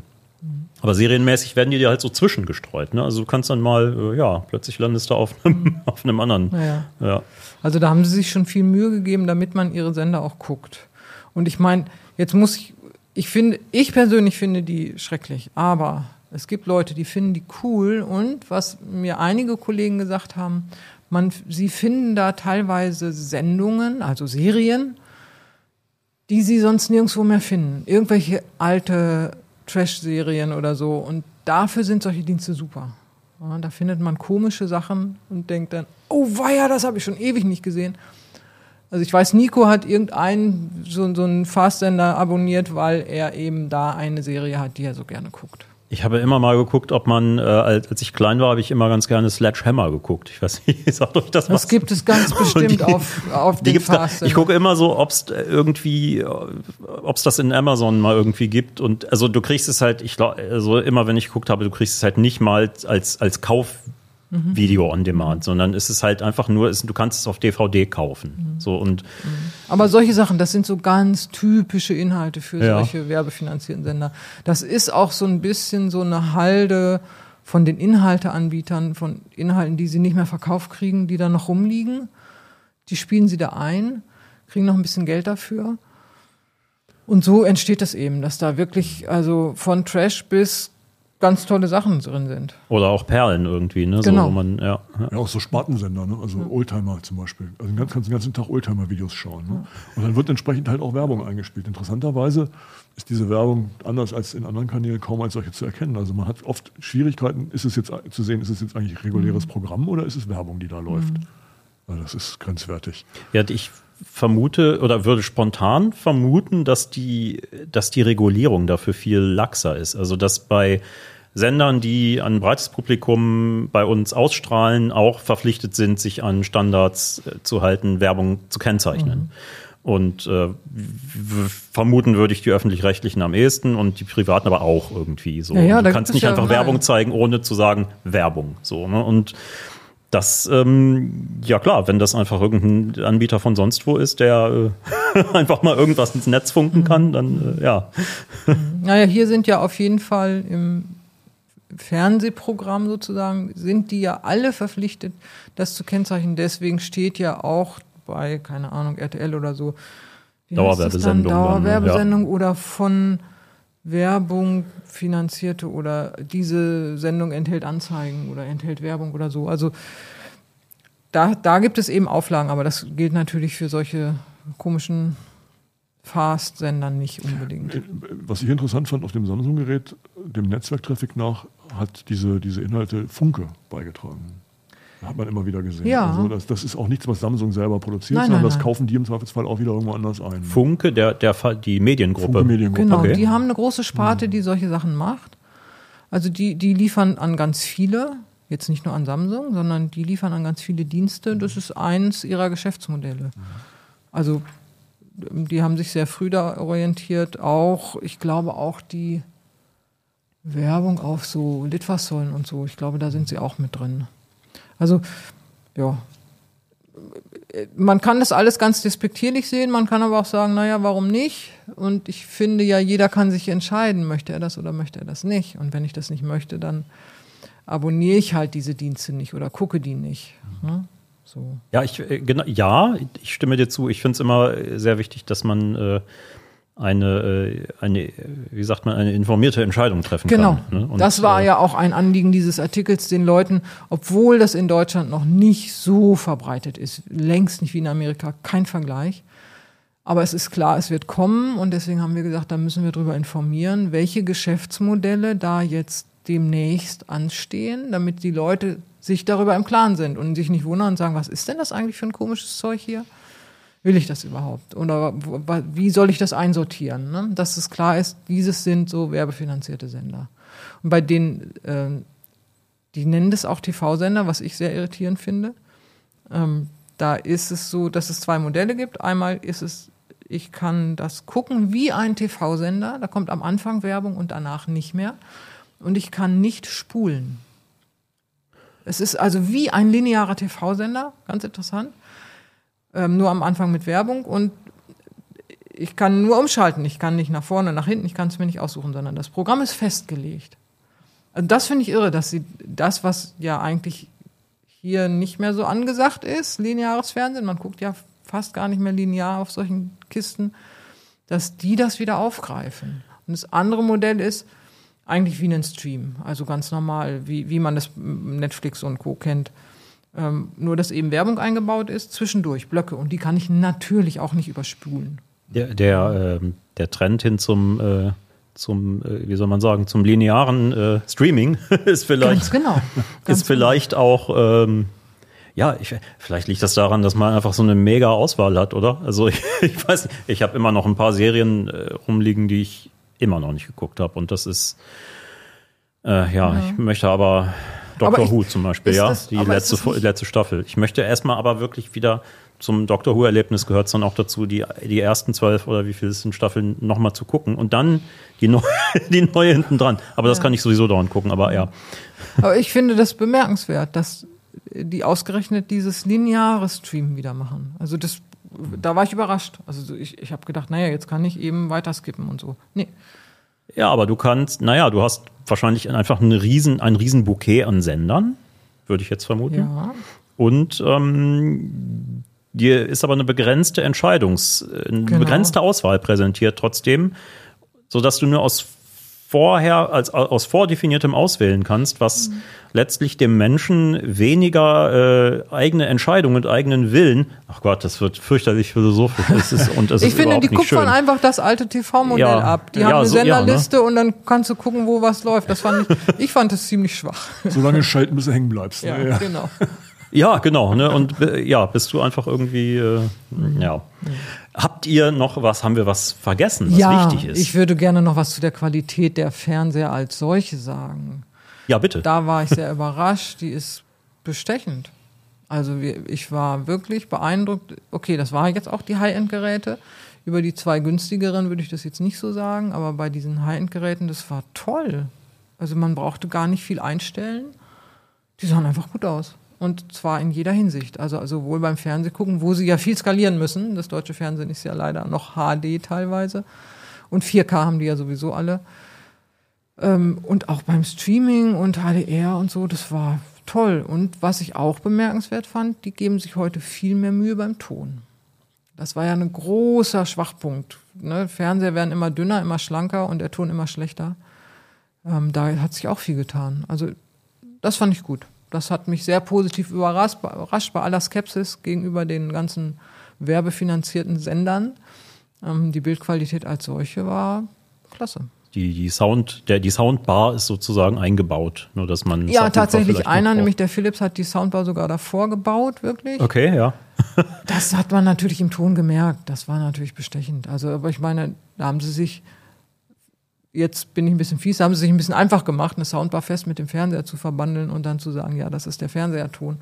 Aber serienmäßig werden die dir halt so zwischengestreut. Ne? Also du kannst dann mal, äh, ja, plötzlich landest du auf einem, auf einem anderen. Ja. ja. Also da haben sie sich schon viel Mühe gegeben, damit man ihre Sender auch guckt. Und ich meine, jetzt muss ich, ich finde, ich persönlich finde die schrecklich, aber es gibt Leute, die finden die cool und was mir einige Kollegen gesagt haben, man, sie finden da teilweise Sendungen, also Serien, die sie sonst nirgendwo mehr finden. Irgendwelche alte Trash-Serien oder so. Und dafür sind solche Dienste super. Ja, da findet man komische Sachen und denkt dann, oh weia, das habe ich schon ewig nicht gesehen. Also ich weiß, Nico hat irgendeinen so, so einen Fastsender abonniert, weil er eben da eine Serie hat, die er so gerne guckt. Ich habe immer mal geguckt, ob man, äh, als ich klein war, habe ich immer ganz gerne Sledgehammer geguckt. Ich weiß nicht, sagt euch das was? Das gibt es ganz bestimmt die, auf, auf die gibt's da, Ich gucke immer so, ob es irgendwie, ob es das in Amazon mal irgendwie gibt. Und also du kriegst es halt, ich glaube, also immer wenn ich geguckt habe, du kriegst es halt nicht mal als, als Kauf mhm. Video on Demand, sondern es ist halt einfach nur, du kannst es auf DVD kaufen. Mhm. So und mhm. Aber solche Sachen, das sind so ganz typische Inhalte für ja. solche werbefinanzierten Sender. Das ist auch so ein bisschen so eine Halde von den Inhalteanbietern, von Inhalten, die sie nicht mehr verkauft kriegen, die da noch rumliegen. Die spielen sie da ein, kriegen noch ein bisschen Geld dafür. Und so entsteht das eben, dass da wirklich, also von Trash bis ganz tolle Sachen drin sind. Oder auch Perlen irgendwie, ne? Genau. So, man, ja, ja. auch so Spartensender, ne? also ja. Oldtimer zum Beispiel. Also kannst den ganzen Tag Oldtimer-Videos schauen. Ne? Und dann wird entsprechend halt auch Werbung eingespielt. Interessanterweise ist diese Werbung anders als in anderen Kanälen kaum als solche zu erkennen. Also man hat oft Schwierigkeiten, ist es jetzt zu sehen, ist es jetzt eigentlich reguläres mhm. Programm oder ist es Werbung, die da läuft? Mhm. Also das ist grenzwertig. Ja, ich vermute oder würde spontan vermuten, dass die, dass die Regulierung dafür viel laxer ist. Also dass bei Sendern, die ein breites Publikum bei uns ausstrahlen, auch verpflichtet sind, sich an Standards äh, zu halten, Werbung zu kennzeichnen. Mhm. Und äh, vermuten würde ich die öffentlich-rechtlichen am ehesten und die privaten aber auch irgendwie so. Ja, ja, du kannst nicht einfach ja Werbung zeigen, ohne zu sagen Werbung. So, ne? Und das, ähm, ja klar, wenn das einfach irgendein Anbieter von sonst wo ist, der äh, einfach mal irgendwas ins Netz funken kann, dann äh, ja. Naja, hier sind ja auf jeden Fall im Fernsehprogramm sozusagen, sind die ja alle verpflichtet, das zu kennzeichnen. Deswegen steht ja auch bei, keine Ahnung, RTL oder so, Dauerwerbesendung. Dauerwerbesendung ja. oder von Werbung finanzierte oder diese Sendung enthält Anzeigen oder enthält Werbung oder so. Also da, da gibt es eben Auflagen, aber das gilt natürlich für solche komischen Fast-Sendern nicht unbedingt. Was ich interessant fand auf dem Samsung-Gerät, dem Netzwerktraffic nach, hat diese, diese Inhalte Funke beigetragen. Hat man immer wieder gesehen. Ja. Also das, das ist auch nichts, was Samsung selber produziert, nein, sondern nein, das nein. kaufen die im Zweifelsfall auch wieder irgendwo anders ein. Funke, der, der, die Mediengruppe. Funke Mediengruppe. Genau, okay. die haben eine große Sparte, die solche Sachen macht. Also die, die liefern an ganz viele, jetzt nicht nur an Samsung, sondern die liefern an ganz viele Dienste. Das ist eins ihrer Geschäftsmodelle. Also die haben sich sehr früh da orientiert. Auch, ich glaube auch die Werbung auf so Litfaßsäulen und so. Ich glaube, da sind sie auch mit drin. Also, ja. Man kann das alles ganz despektierlich sehen, man kann aber auch sagen, naja, warum nicht? Und ich finde ja, jeder kann sich entscheiden, möchte er das oder möchte er das nicht. Und wenn ich das nicht möchte, dann abonniere ich halt diese Dienste nicht oder gucke die nicht. Ne? So. Ja, ich, äh, genau, ja, ich stimme dir zu. Ich finde es immer sehr wichtig, dass man äh, eine, äh, eine, wie sagt man, eine informierte Entscheidung treffen genau. kann. Genau. Ne? Das war äh, ja auch ein Anliegen dieses Artikels, den Leuten, obwohl das in Deutschland noch nicht so verbreitet ist, längst nicht wie in Amerika, kein Vergleich. Aber es ist klar, es wird kommen und deswegen haben wir gesagt, da müssen wir darüber informieren, welche Geschäftsmodelle da jetzt demnächst anstehen, damit die Leute sich darüber im Klaren sind und sich nicht wundern und sagen, was ist denn das eigentlich für ein komisches Zeug hier? Will ich das überhaupt? Oder wie soll ich das einsortieren? Ne? Dass es klar ist, dieses sind so werbefinanzierte Sender. Und bei denen, äh, die nennen das auch TV-Sender, was ich sehr irritierend finde. Ähm, da ist es so, dass es zwei Modelle gibt. Einmal ist es Ich kann das gucken wie ein TV-Sender. Da kommt am Anfang Werbung und danach nicht mehr. Und ich kann nicht spulen. Es ist also wie ein linearer TV-Sender, ganz interessant. Ähm, nur am Anfang mit Werbung und ich kann nur umschalten. Ich kann nicht nach vorne, nach hinten, ich kann es mir nicht aussuchen, sondern das Programm ist festgelegt. Also das finde ich irre, dass sie das, was ja eigentlich hier nicht mehr so angesagt ist, lineares Fernsehen, man guckt ja fast gar nicht mehr linear auf solchen Kisten, dass die das wieder aufgreifen. Und das andere Modell ist eigentlich wie ein Stream, also ganz normal, wie, wie man das Netflix und Co. kennt. Ähm, nur, dass eben Werbung eingebaut ist, zwischendurch Blöcke. Und die kann ich natürlich auch nicht überspulen. Der, der, ähm, der Trend hin zum, äh, zum äh, wie soll man sagen, zum linearen äh, Streaming ist vielleicht, Ganz genau. Ganz ist vielleicht auch, ähm, ja, ich, vielleicht liegt das daran, dass man einfach so eine mega Auswahl hat, oder? Also ich, ich weiß nicht, ich habe immer noch ein paar Serien äh, rumliegen, die ich immer noch nicht geguckt habe. Und das ist, äh, ja, ich möchte aber Doctor ich- Who zum Beispiel, ja, das- die letzte, letzte Staffel. Ich möchte erstmal aber wirklich wieder zum Doctor Who-Erlebnis gehört es dann auch dazu, die, die ersten zwölf oder wie viel es sind Staffeln nochmal zu gucken und dann die, neu, die neue hinten dran. Aber das kann ich sowieso dauernd gucken, aber ja. Aber ich finde das bemerkenswert, dass die ausgerechnet dieses lineare Stream wieder machen. Also das, da war ich überrascht. Also so ich, ich habe gedacht, naja, jetzt kann ich eben weiter skippen und so. Nee. Ja, aber du kannst, naja, du hast wahrscheinlich einfach eine riesen, ein riesen Bouquet an Sendern, würde ich jetzt vermuten. Ja. Und ähm, dir ist aber eine begrenzte Entscheidungs-, eine Genau. begrenzte Auswahl präsentiert trotzdem, sodass du nur aus vorher, als aus vordefiniertem auswählen kannst, was Mhm. letztlich dem Menschen weniger äh, eigene Entscheidung und eigenen Willen, ach Gott, das wird fürchterlich philosophisch, das ist, und das Ich ist finde, die kupfern einfach das alte TV-Modell Ja. ab. Die Ja, haben eine so- ja, ne? Senderliste und dann kannst du gucken, wo was läuft. Das fand ich, ich fand das ziemlich schwach. Solange schalten, bis du hängen bleibst. Ja, ne? genau. Ja, genau. Ne? Und äh, ja, bist du einfach irgendwie, äh, ja. Habt ihr noch was, haben wir was vergessen, was ja, wichtig ist? ich würde gerne noch was zu der Qualität der Fernseher als solche sagen. ja, bitte. Da war ich sehr überrascht. Die ist bestechend. Also ich war wirklich beeindruckt. Okay, das waren jetzt auch die High-End-Geräte. Über die zwei günstigeren würde ich das jetzt nicht so sagen, aber bei diesen High-End-Geräten, das war toll. Also man brauchte gar nicht viel einstellen. Die sahen einfach gut aus. Und zwar in jeder Hinsicht. Also sowohl beim Fernsehgucken, wo sie ja viel skalieren müssen. Das deutsche Fernsehen ist ja leider noch HD teilweise. Und 4K haben die ja sowieso alle. Ähm, und auch beim Streaming und HDR und so, das war toll. Und was ich auch bemerkenswert fand, die geben sich heute viel mehr Mühe beim Ton. Das war ja ein großer Schwachpunkt. Ne? Fernseher werden immer dünner, immer schlanker und der Ton immer schlechter. Ähm, da hat sich auch viel getan. Also das fand ich gut. Das hat mich sehr positiv überrascht, überrascht bei aller Skepsis gegenüber den ganzen werbefinanzierten Sendern. Ähm, die Bildqualität als solche war klasse. Die, die Sound, der, die Soundbar ist sozusagen eingebaut, nur dass man. Ja, tatsächlich einer, nämlich der Philips hat die Soundbar sogar davor gebaut, wirklich. Okay, ja. Das hat man natürlich im Ton gemerkt. Das war natürlich bestechend. Also, aber ich meine, da haben sie sich, jetzt bin ich ein bisschen fies, da haben sie sich ein bisschen einfach gemacht, eine Soundbar fest mit dem Fernseher zu verbandeln und dann zu sagen, ja, das ist der Fernseherton.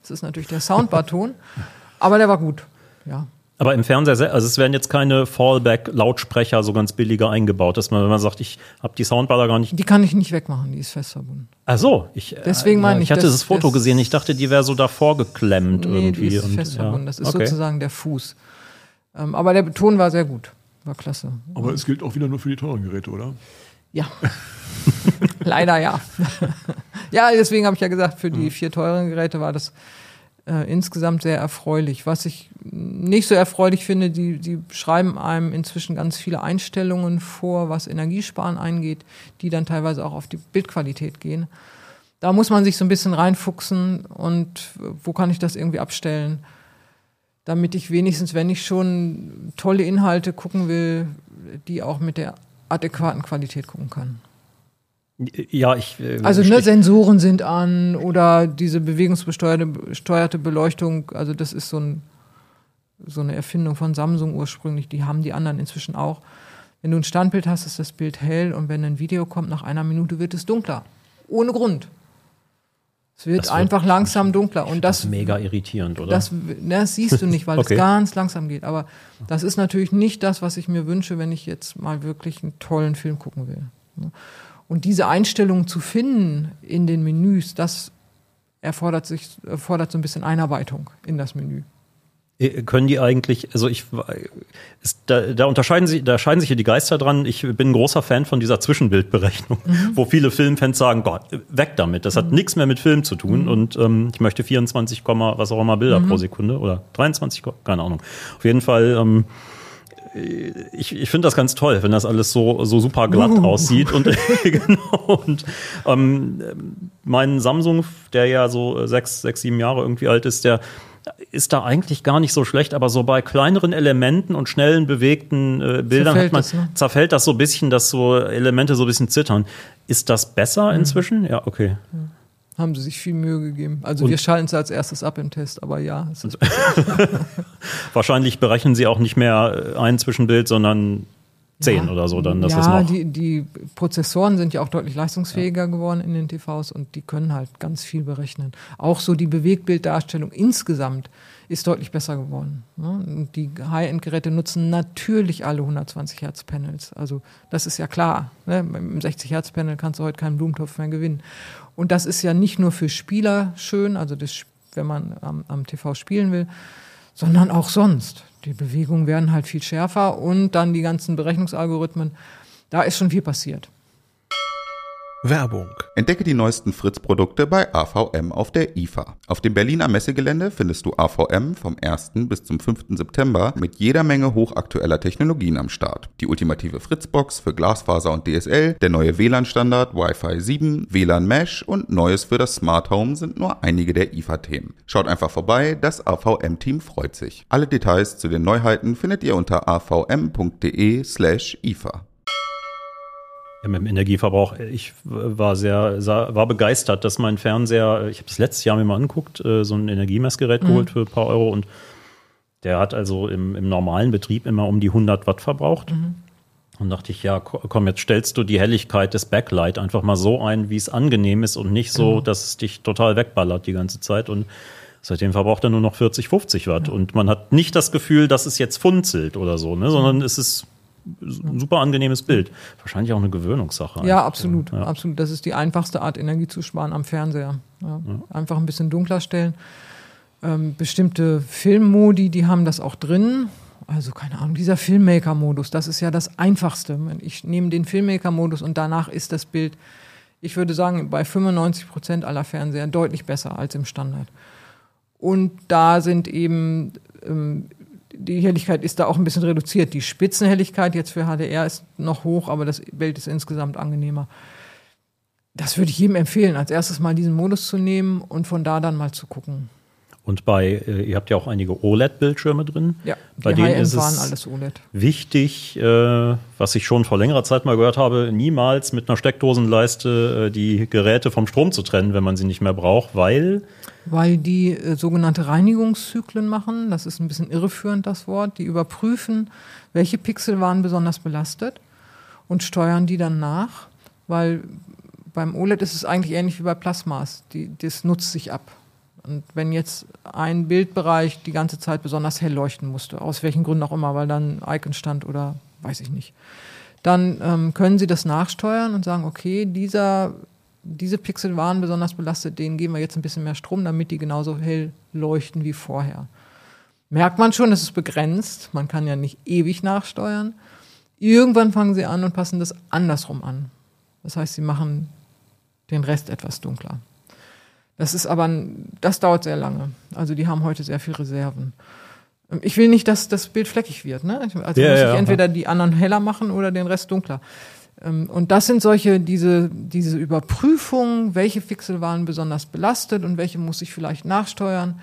Das ist natürlich der Soundbar-Ton. Aber der war gut. Ja. Aber im Fernseher, se- also es werden jetzt keine Fallback-Lautsprecher so ganz billige eingebaut, dass man, wenn man sagt, ich habe die Soundbar da gar nicht. Die kann ich nicht wegmachen, die ist fest verbunden. Ach so, ich, äh, Deswegen meine ja, ich, ich hatte das- das Foto gesehen, ich dachte, die wäre so davor geklemmt Nee, irgendwie. die ist und, fest ja. verbunden. Das ist okay. sozusagen der Fuß. Ähm, aber der Ton war sehr gut. War klasse. Aber es gilt auch wieder nur für die teuren Geräte, oder? Ja. Leider ja. ja, deswegen habe ich ja gesagt, für die vier teuren Geräte war das äh, insgesamt sehr erfreulich. Was ich nicht so erfreulich finde, die, die schreiben einem inzwischen ganz viele Einstellungen vor, was Energiesparen eingeht, die dann teilweise auch auf die Bildqualität gehen. Da muss man sich so ein bisschen reinfuchsen und wo kann ich das irgendwie abstellen, damit ich wenigstens, wenn ich schon tolle Inhalte gucken will, die auch mit der adäquaten Qualität gucken kann. Ja, ich. äh, Also ne, Sensoren sind an oder diese bewegungsbesteuerte steuerte Beleuchtung, also das ist so, ein, so eine Erfindung von Samsung ursprünglich, die haben die anderen inzwischen auch. Wenn du ein Standbild hast, ist das Bild hell und wenn ein Video kommt, nach einer Minute wird es dunkler. Ohne Grund. Es wird, wird einfach langsam dunkler. Und Das das, mega irritierend, oder? das, das siehst du nicht, weil Okay. es ganz langsam geht. Aber das ist natürlich nicht das, was ich mir wünsche, wenn ich jetzt mal wirklich einen tollen Film gucken will. ne? Und diese Einstellungen zu finden in den Menüs, das erfordert sich, erfordert so ein bisschen Einarbeitung in das Menü. Äh, Können die eigentlich, also ich, ist, da, da unterscheiden sich, da scheiden sich hier die Geister dran. Ich bin ein großer Fan von dieser Zwischenbildberechnung, wo viele Filmfans sagen, Gott, weg damit, das hat nichts mehr mit Film zu tun. Und ähm, ich möchte 24, Komma, was auch immer Bilder pro Sekunde oder 23, Komma, keine Ahnung. Auf jeden Fall, ähm, ich, ich finde das ganz toll, wenn das alles so, so super glatt aussieht. Und genau. Und ähm, mein Samsung, der ja so sechs, sechs, sieben Jahre irgendwie alt ist, der ist da eigentlich gar nicht so schlecht, aber so bei kleineren Elementen und schnellen bewegten äh, Bildern Zerfällt hat man, das, ne? zerfällt das so ein bisschen, dass so Elemente so ein bisschen zittern. Ist das besser Mhm. inzwischen? Ja, okay. Haben sie sich viel Mühe gegeben. Also Und- wir schalten es als erstes ab im Test, aber ja, es ist Wahrscheinlich berechnen sie auch nicht mehr ein Zwischenbild, sondern zehn Ja. oder so, dann das ja, ist noch. Die, die Prozessoren sind ja auch deutlich leistungsfähiger geworden in den TVs und die können halt ganz viel berechnen. Auch so die Bewegtbilddarstellung insgesamt ist deutlich besser geworden. ne? Die High-End-Geräte nutzen natürlich alle 120 Hertz Panels. Also das ist ja klar. Ne? Mit dem 60 Hertz Panel kannst du heute keinen Blumentopf mehr gewinnen. Und das ist ja nicht nur für Spieler schön, also das, wenn man am, am TV spielen will, sondern auch sonst. Die Bewegungen werden halt viel schärfer und dann die ganzen Berechnungsalgorithmen. Da ist schon viel passiert. Werbung, Entdecke die neuesten Fritz-Produkte bei AVM auf der IFA. Auf dem Berliner Messegelände findest du AVM vom 1. bis zum 5. September mit jeder Menge hochaktueller Technologien am Start. Die ultimative Fritzbox für Glasfaser und DSL, der neue WLAN-Standard Wi-Fi 7, WLAN Mesh und Neues für das Smart Home sind nur einige der IFA-Themen. Schaut einfach vorbei, das AVM-Team freut sich. Alle Details zu den Neuheiten findet ihr unter avm.de slash IFA. Ja, mit dem Energieverbrauch, ich war sehr, sah- war begeistert, dass mein Fernseher, ich habe das letztes Jahr mir mal angeguckt, äh, so ein Energiemessgerät geholt für ein paar Euro und der hat also im, im normalen Betrieb immer um die 100 Watt verbraucht. Und dachte ich, ja, ko- komm, jetzt stellst du die Helligkeit des Backlight einfach mal so ein, wie es angenehm ist und nicht so, dass es dich total wegballert die ganze Zeit. Und seitdem verbraucht er nur noch 40, 50 Watt. Und man hat nicht das Gefühl, dass es jetzt funzelt oder so, ne? sondern es ist ein super angenehmes Bild. Wahrscheinlich auch eine Gewöhnungssache. Ja, absolut, Ja. absolut. Das ist die einfachste Art, Energie zu sparen am Fernseher. Ja. Einfach ein bisschen dunkler stellen. Ähm, bestimmte Filmmodi, die haben das auch drin. Also keine Ahnung, dieser Filmmaker-Modus, das ist ja das Einfachste. Ich nehme den Filmmaker-Modus und danach ist das Bild, ich würde sagen, bei 95 Prozent aller Fernseher deutlich besser als im Standard. Und da sind eben, ähm, die Helligkeit ist da auch ein bisschen reduziert. Die Spitzenhelligkeit jetzt für HDR ist noch hoch, aber das Bild ist insgesamt angenehmer. Das würde ich jedem empfehlen, als erstes mal diesen Modus zu nehmen und von da dann mal zu gucken. Und bei, äh, ihr habt ja auch einige OLED-Bildschirme drin. Ja, bei denen ist es OLED. wichtig, äh, was ich schon vor längerer Zeit mal gehört habe, niemals mit einer Steckdosenleiste äh, die Geräte vom Strom zu trennen, wenn man sie nicht mehr braucht, weil Weil die äh, sogenannte Reinigungszyklen machen, das ist ein bisschen irreführend das Wort, die überprüfen, welche Pixel waren besonders belastet und steuern die dann nach, weil beim OLED ist es eigentlich ähnlich wie bei Plasmas, die, das nutzt sich ab. Und wenn jetzt ein Bildbereich die ganze Zeit besonders hell leuchten musste, aus welchen Gründen auch immer, weil dann ein Icon stand oder weiß ich nicht, dann ähm, können Sie das nachsteuern und sagen, okay, dieser, diese Pixel waren besonders belastet, denen geben wir jetzt ein bisschen mehr Strom, damit die genauso hell leuchten wie vorher. Merkt man schon, es ist begrenzt, man kann ja nicht ewig nachsteuern. Irgendwann fangen Sie an und passen das andersrum an. Das heißt, Sie machen den Rest etwas dunkler. Das ist aber, ein- das dauert sehr lange. Also die haben heute sehr viel Reserven. Ähm, Ich will nicht, dass das Bild fleckig wird. Ne? Also Ja, muss ja, ich entweder die anderen heller machen oder den Rest dunkler. Ähm, Und das sind solche, diese, diese Überprüfung, welche Pixel waren besonders belastet und welche muss ich vielleicht nachsteuern,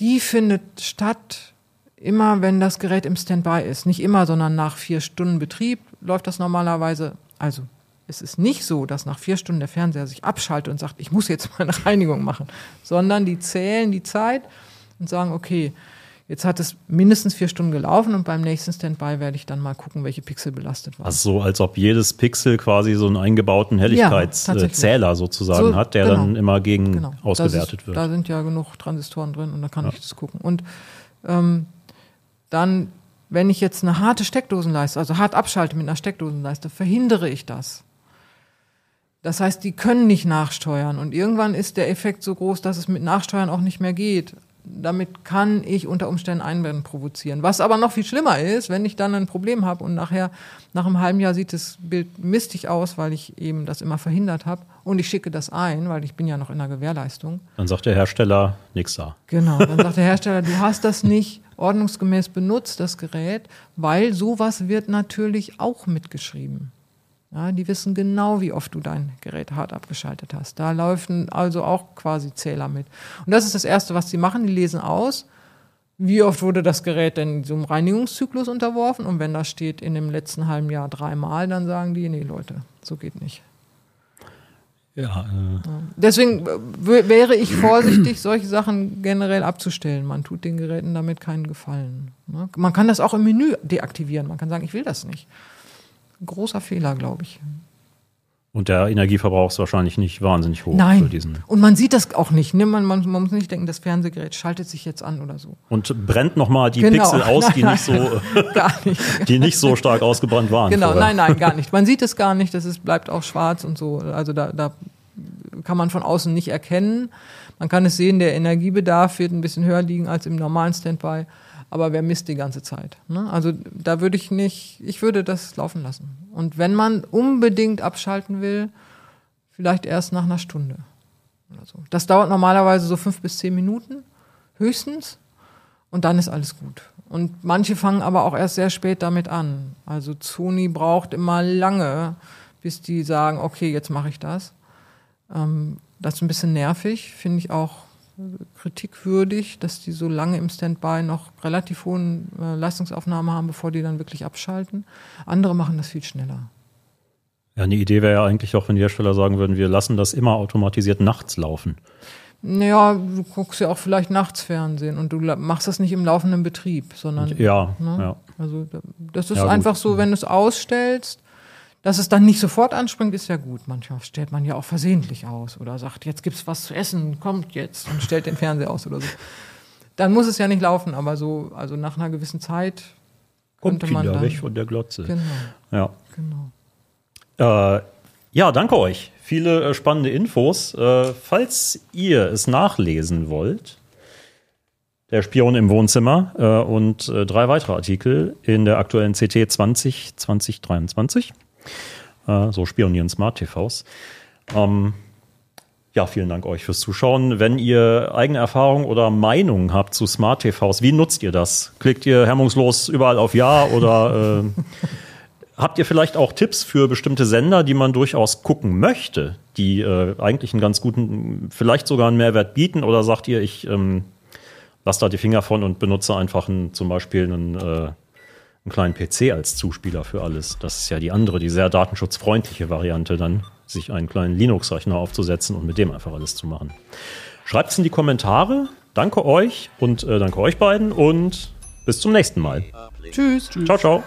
die findet statt immer, wenn das Gerät im Standby ist. Nicht immer, sondern nach vier Stunden Betrieb läuft das normalerweise. Also es ist nicht so, dass nach vier Stunden der Fernseher sich abschaltet und sagt, ich muss jetzt mal eine Reinigung machen, sondern die zählen die Zeit und sagen, okay, Jetzt hat es mindestens vier Stunden gelaufen und beim nächsten Standby werde ich dann mal gucken, welche Pixel belastet waren. Also so, als ob jedes Pixel quasi so einen eingebauten Helligkeitszähler sozusagen So, hat, der genau. dann immer gegen Genau. ausgewertet ist, wird. Da sind ja genug Transistoren drin und da kann ich das gucken. Und ähm, dann, wenn ich jetzt eine harte Steckdosenleiste, also hart abschalte mit einer Steckdosenleiste, verhindere ich das. Das heißt, die können nicht nachsteuern und irgendwann ist der Effekt so groß, dass es mit Nachsteuern auch nicht mehr geht. Damit kann ich unter Umständen Einwände provozieren. Was aber noch viel schlimmer ist, wenn ich dann ein Problem habe und nachher nach einem halben Jahr sieht das Bild mistig aus, weil ich eben das immer verhindert habe und ich schicke das ein, weil ich bin ja noch in der Gewährleistung. Dann sagt der Hersteller, nix da. Genau, dann sagt der Hersteller, du hast das nicht ordnungsgemäß benutzt, das Gerät, weil sowas wird natürlich auch mitgeschrieben. Ja, die wissen genau, wie oft du dein Gerät hart abgeschaltet hast. Da laufen also auch quasi Zähler mit. Und das ist das Erste, was sie machen. Die lesen aus, wie oft wurde das Gerät denn so einem Reinigungszyklus unterworfen. Und wenn da steht in dem letzten halben Jahr dreimal, dann sagen die, nee Leute, so geht nicht. Ja, äh, Deswegen äh, wäre ich vorsichtig, solche Sachen generell abzustellen. Man tut den Geräten damit keinen Gefallen. ne? Man kann das auch im Menü deaktivieren. Man kann sagen, ich will das nicht. Großer Fehler, glaube ich. und der Energieverbrauch ist wahrscheinlich nicht wahnsinnig hoch für Nein. diesen. Und man sieht das auch nicht. Ne? Man, man, man muss nicht denken, das Fernsehgerät schaltet sich jetzt an oder so. Und brennt nochmal die Genau. Pixel aus, die Nein, nicht so, nicht. die nicht so stark ausgebrannt waren. Genau, vorher. nein, nein, gar nicht. Man sieht es gar nicht, das ist, bleibt auch schwarz und so. Also da, da kann man von außen nicht erkennen. Man kann es sehen, der Energiebedarf wird ein bisschen höher liegen als im normalen Standby, aber wer misst die ganze Zeit? Ne? Also da würde ich nicht, ich würde das laufen lassen. Und wenn man unbedingt abschalten will, vielleicht erst nach einer Stunde. So. Das dauert normalerweise so fünf bis zehn Minuten, höchstens. Und dann ist alles gut. Und manche fangen aber auch erst sehr spät damit an. Also Sony braucht immer lange, bis die sagen, okay, jetzt mache ich das. Ähm, das ist ein bisschen nervig, finde ich auch kritikwürdig, dass die so lange im Standby noch relativ hohen äh, Leistungsaufnahme haben, bevor die dann wirklich abschalten. Andere machen das viel schneller. Ja, eine Idee wäre ja eigentlich auch, wenn die Hersteller sagen würden, wir lassen das immer automatisiert nachts laufen. Naja, du guckst ja auch vielleicht nachts Fernsehen und du machst das nicht im laufenden Betrieb, sondern Ja, Ne? ja. Also da- das ist Ja, einfach so, wenn du es ausstellst, dass es dann nicht sofort anspringt, ist ja gut. Manchmal stellt man ja auch versehentlich aus oder sagt, jetzt gibt's was zu essen, kommt jetzt und stellt den Fernseher aus oder so. Dann muss es ja nicht laufen, aber so, also nach einer gewissen Zeit könnte man Kinder dann. weg von der Glotze. Genau, Ja. genau. Äh, ja, danke euch. Viele äh, spannende Infos. Äh, falls ihr es nachlesen wollt, der Spion im Wohnzimmer äh, und äh, drei weitere Artikel in der aktuellen CT 20 2023. Äh, so spionieren Smart TVs. Ähm, ja, vielen Dank euch fürs Zuschauen. Wenn ihr eigene Erfahrungen oder Meinungen habt zu Smart TVs, wie nutzt ihr das? Klickt ihr hemmungslos überall auf Ja oder äh, Habt ihr vielleicht auch Tipps für bestimmte Sender, die man durchaus gucken möchte, die äh, eigentlich einen ganz guten, vielleicht sogar einen Mehrwert bieten? Oder sagt ihr, ich ähm, lasse da die Finger von und benutze einfach einen, zum Beispiel einen, äh, einen kleinen PC als Zuspieler für alles? Das ist ja die andere, die sehr datenschutzfreundliche Variante, dann sich einen kleinen Linux-Rechner aufzusetzen und mit dem einfach alles zu machen. Schreibt es in die Kommentare. Danke euch und äh, danke euch beiden und bis zum nächsten Mal. Tschüss. Ciao, ciao.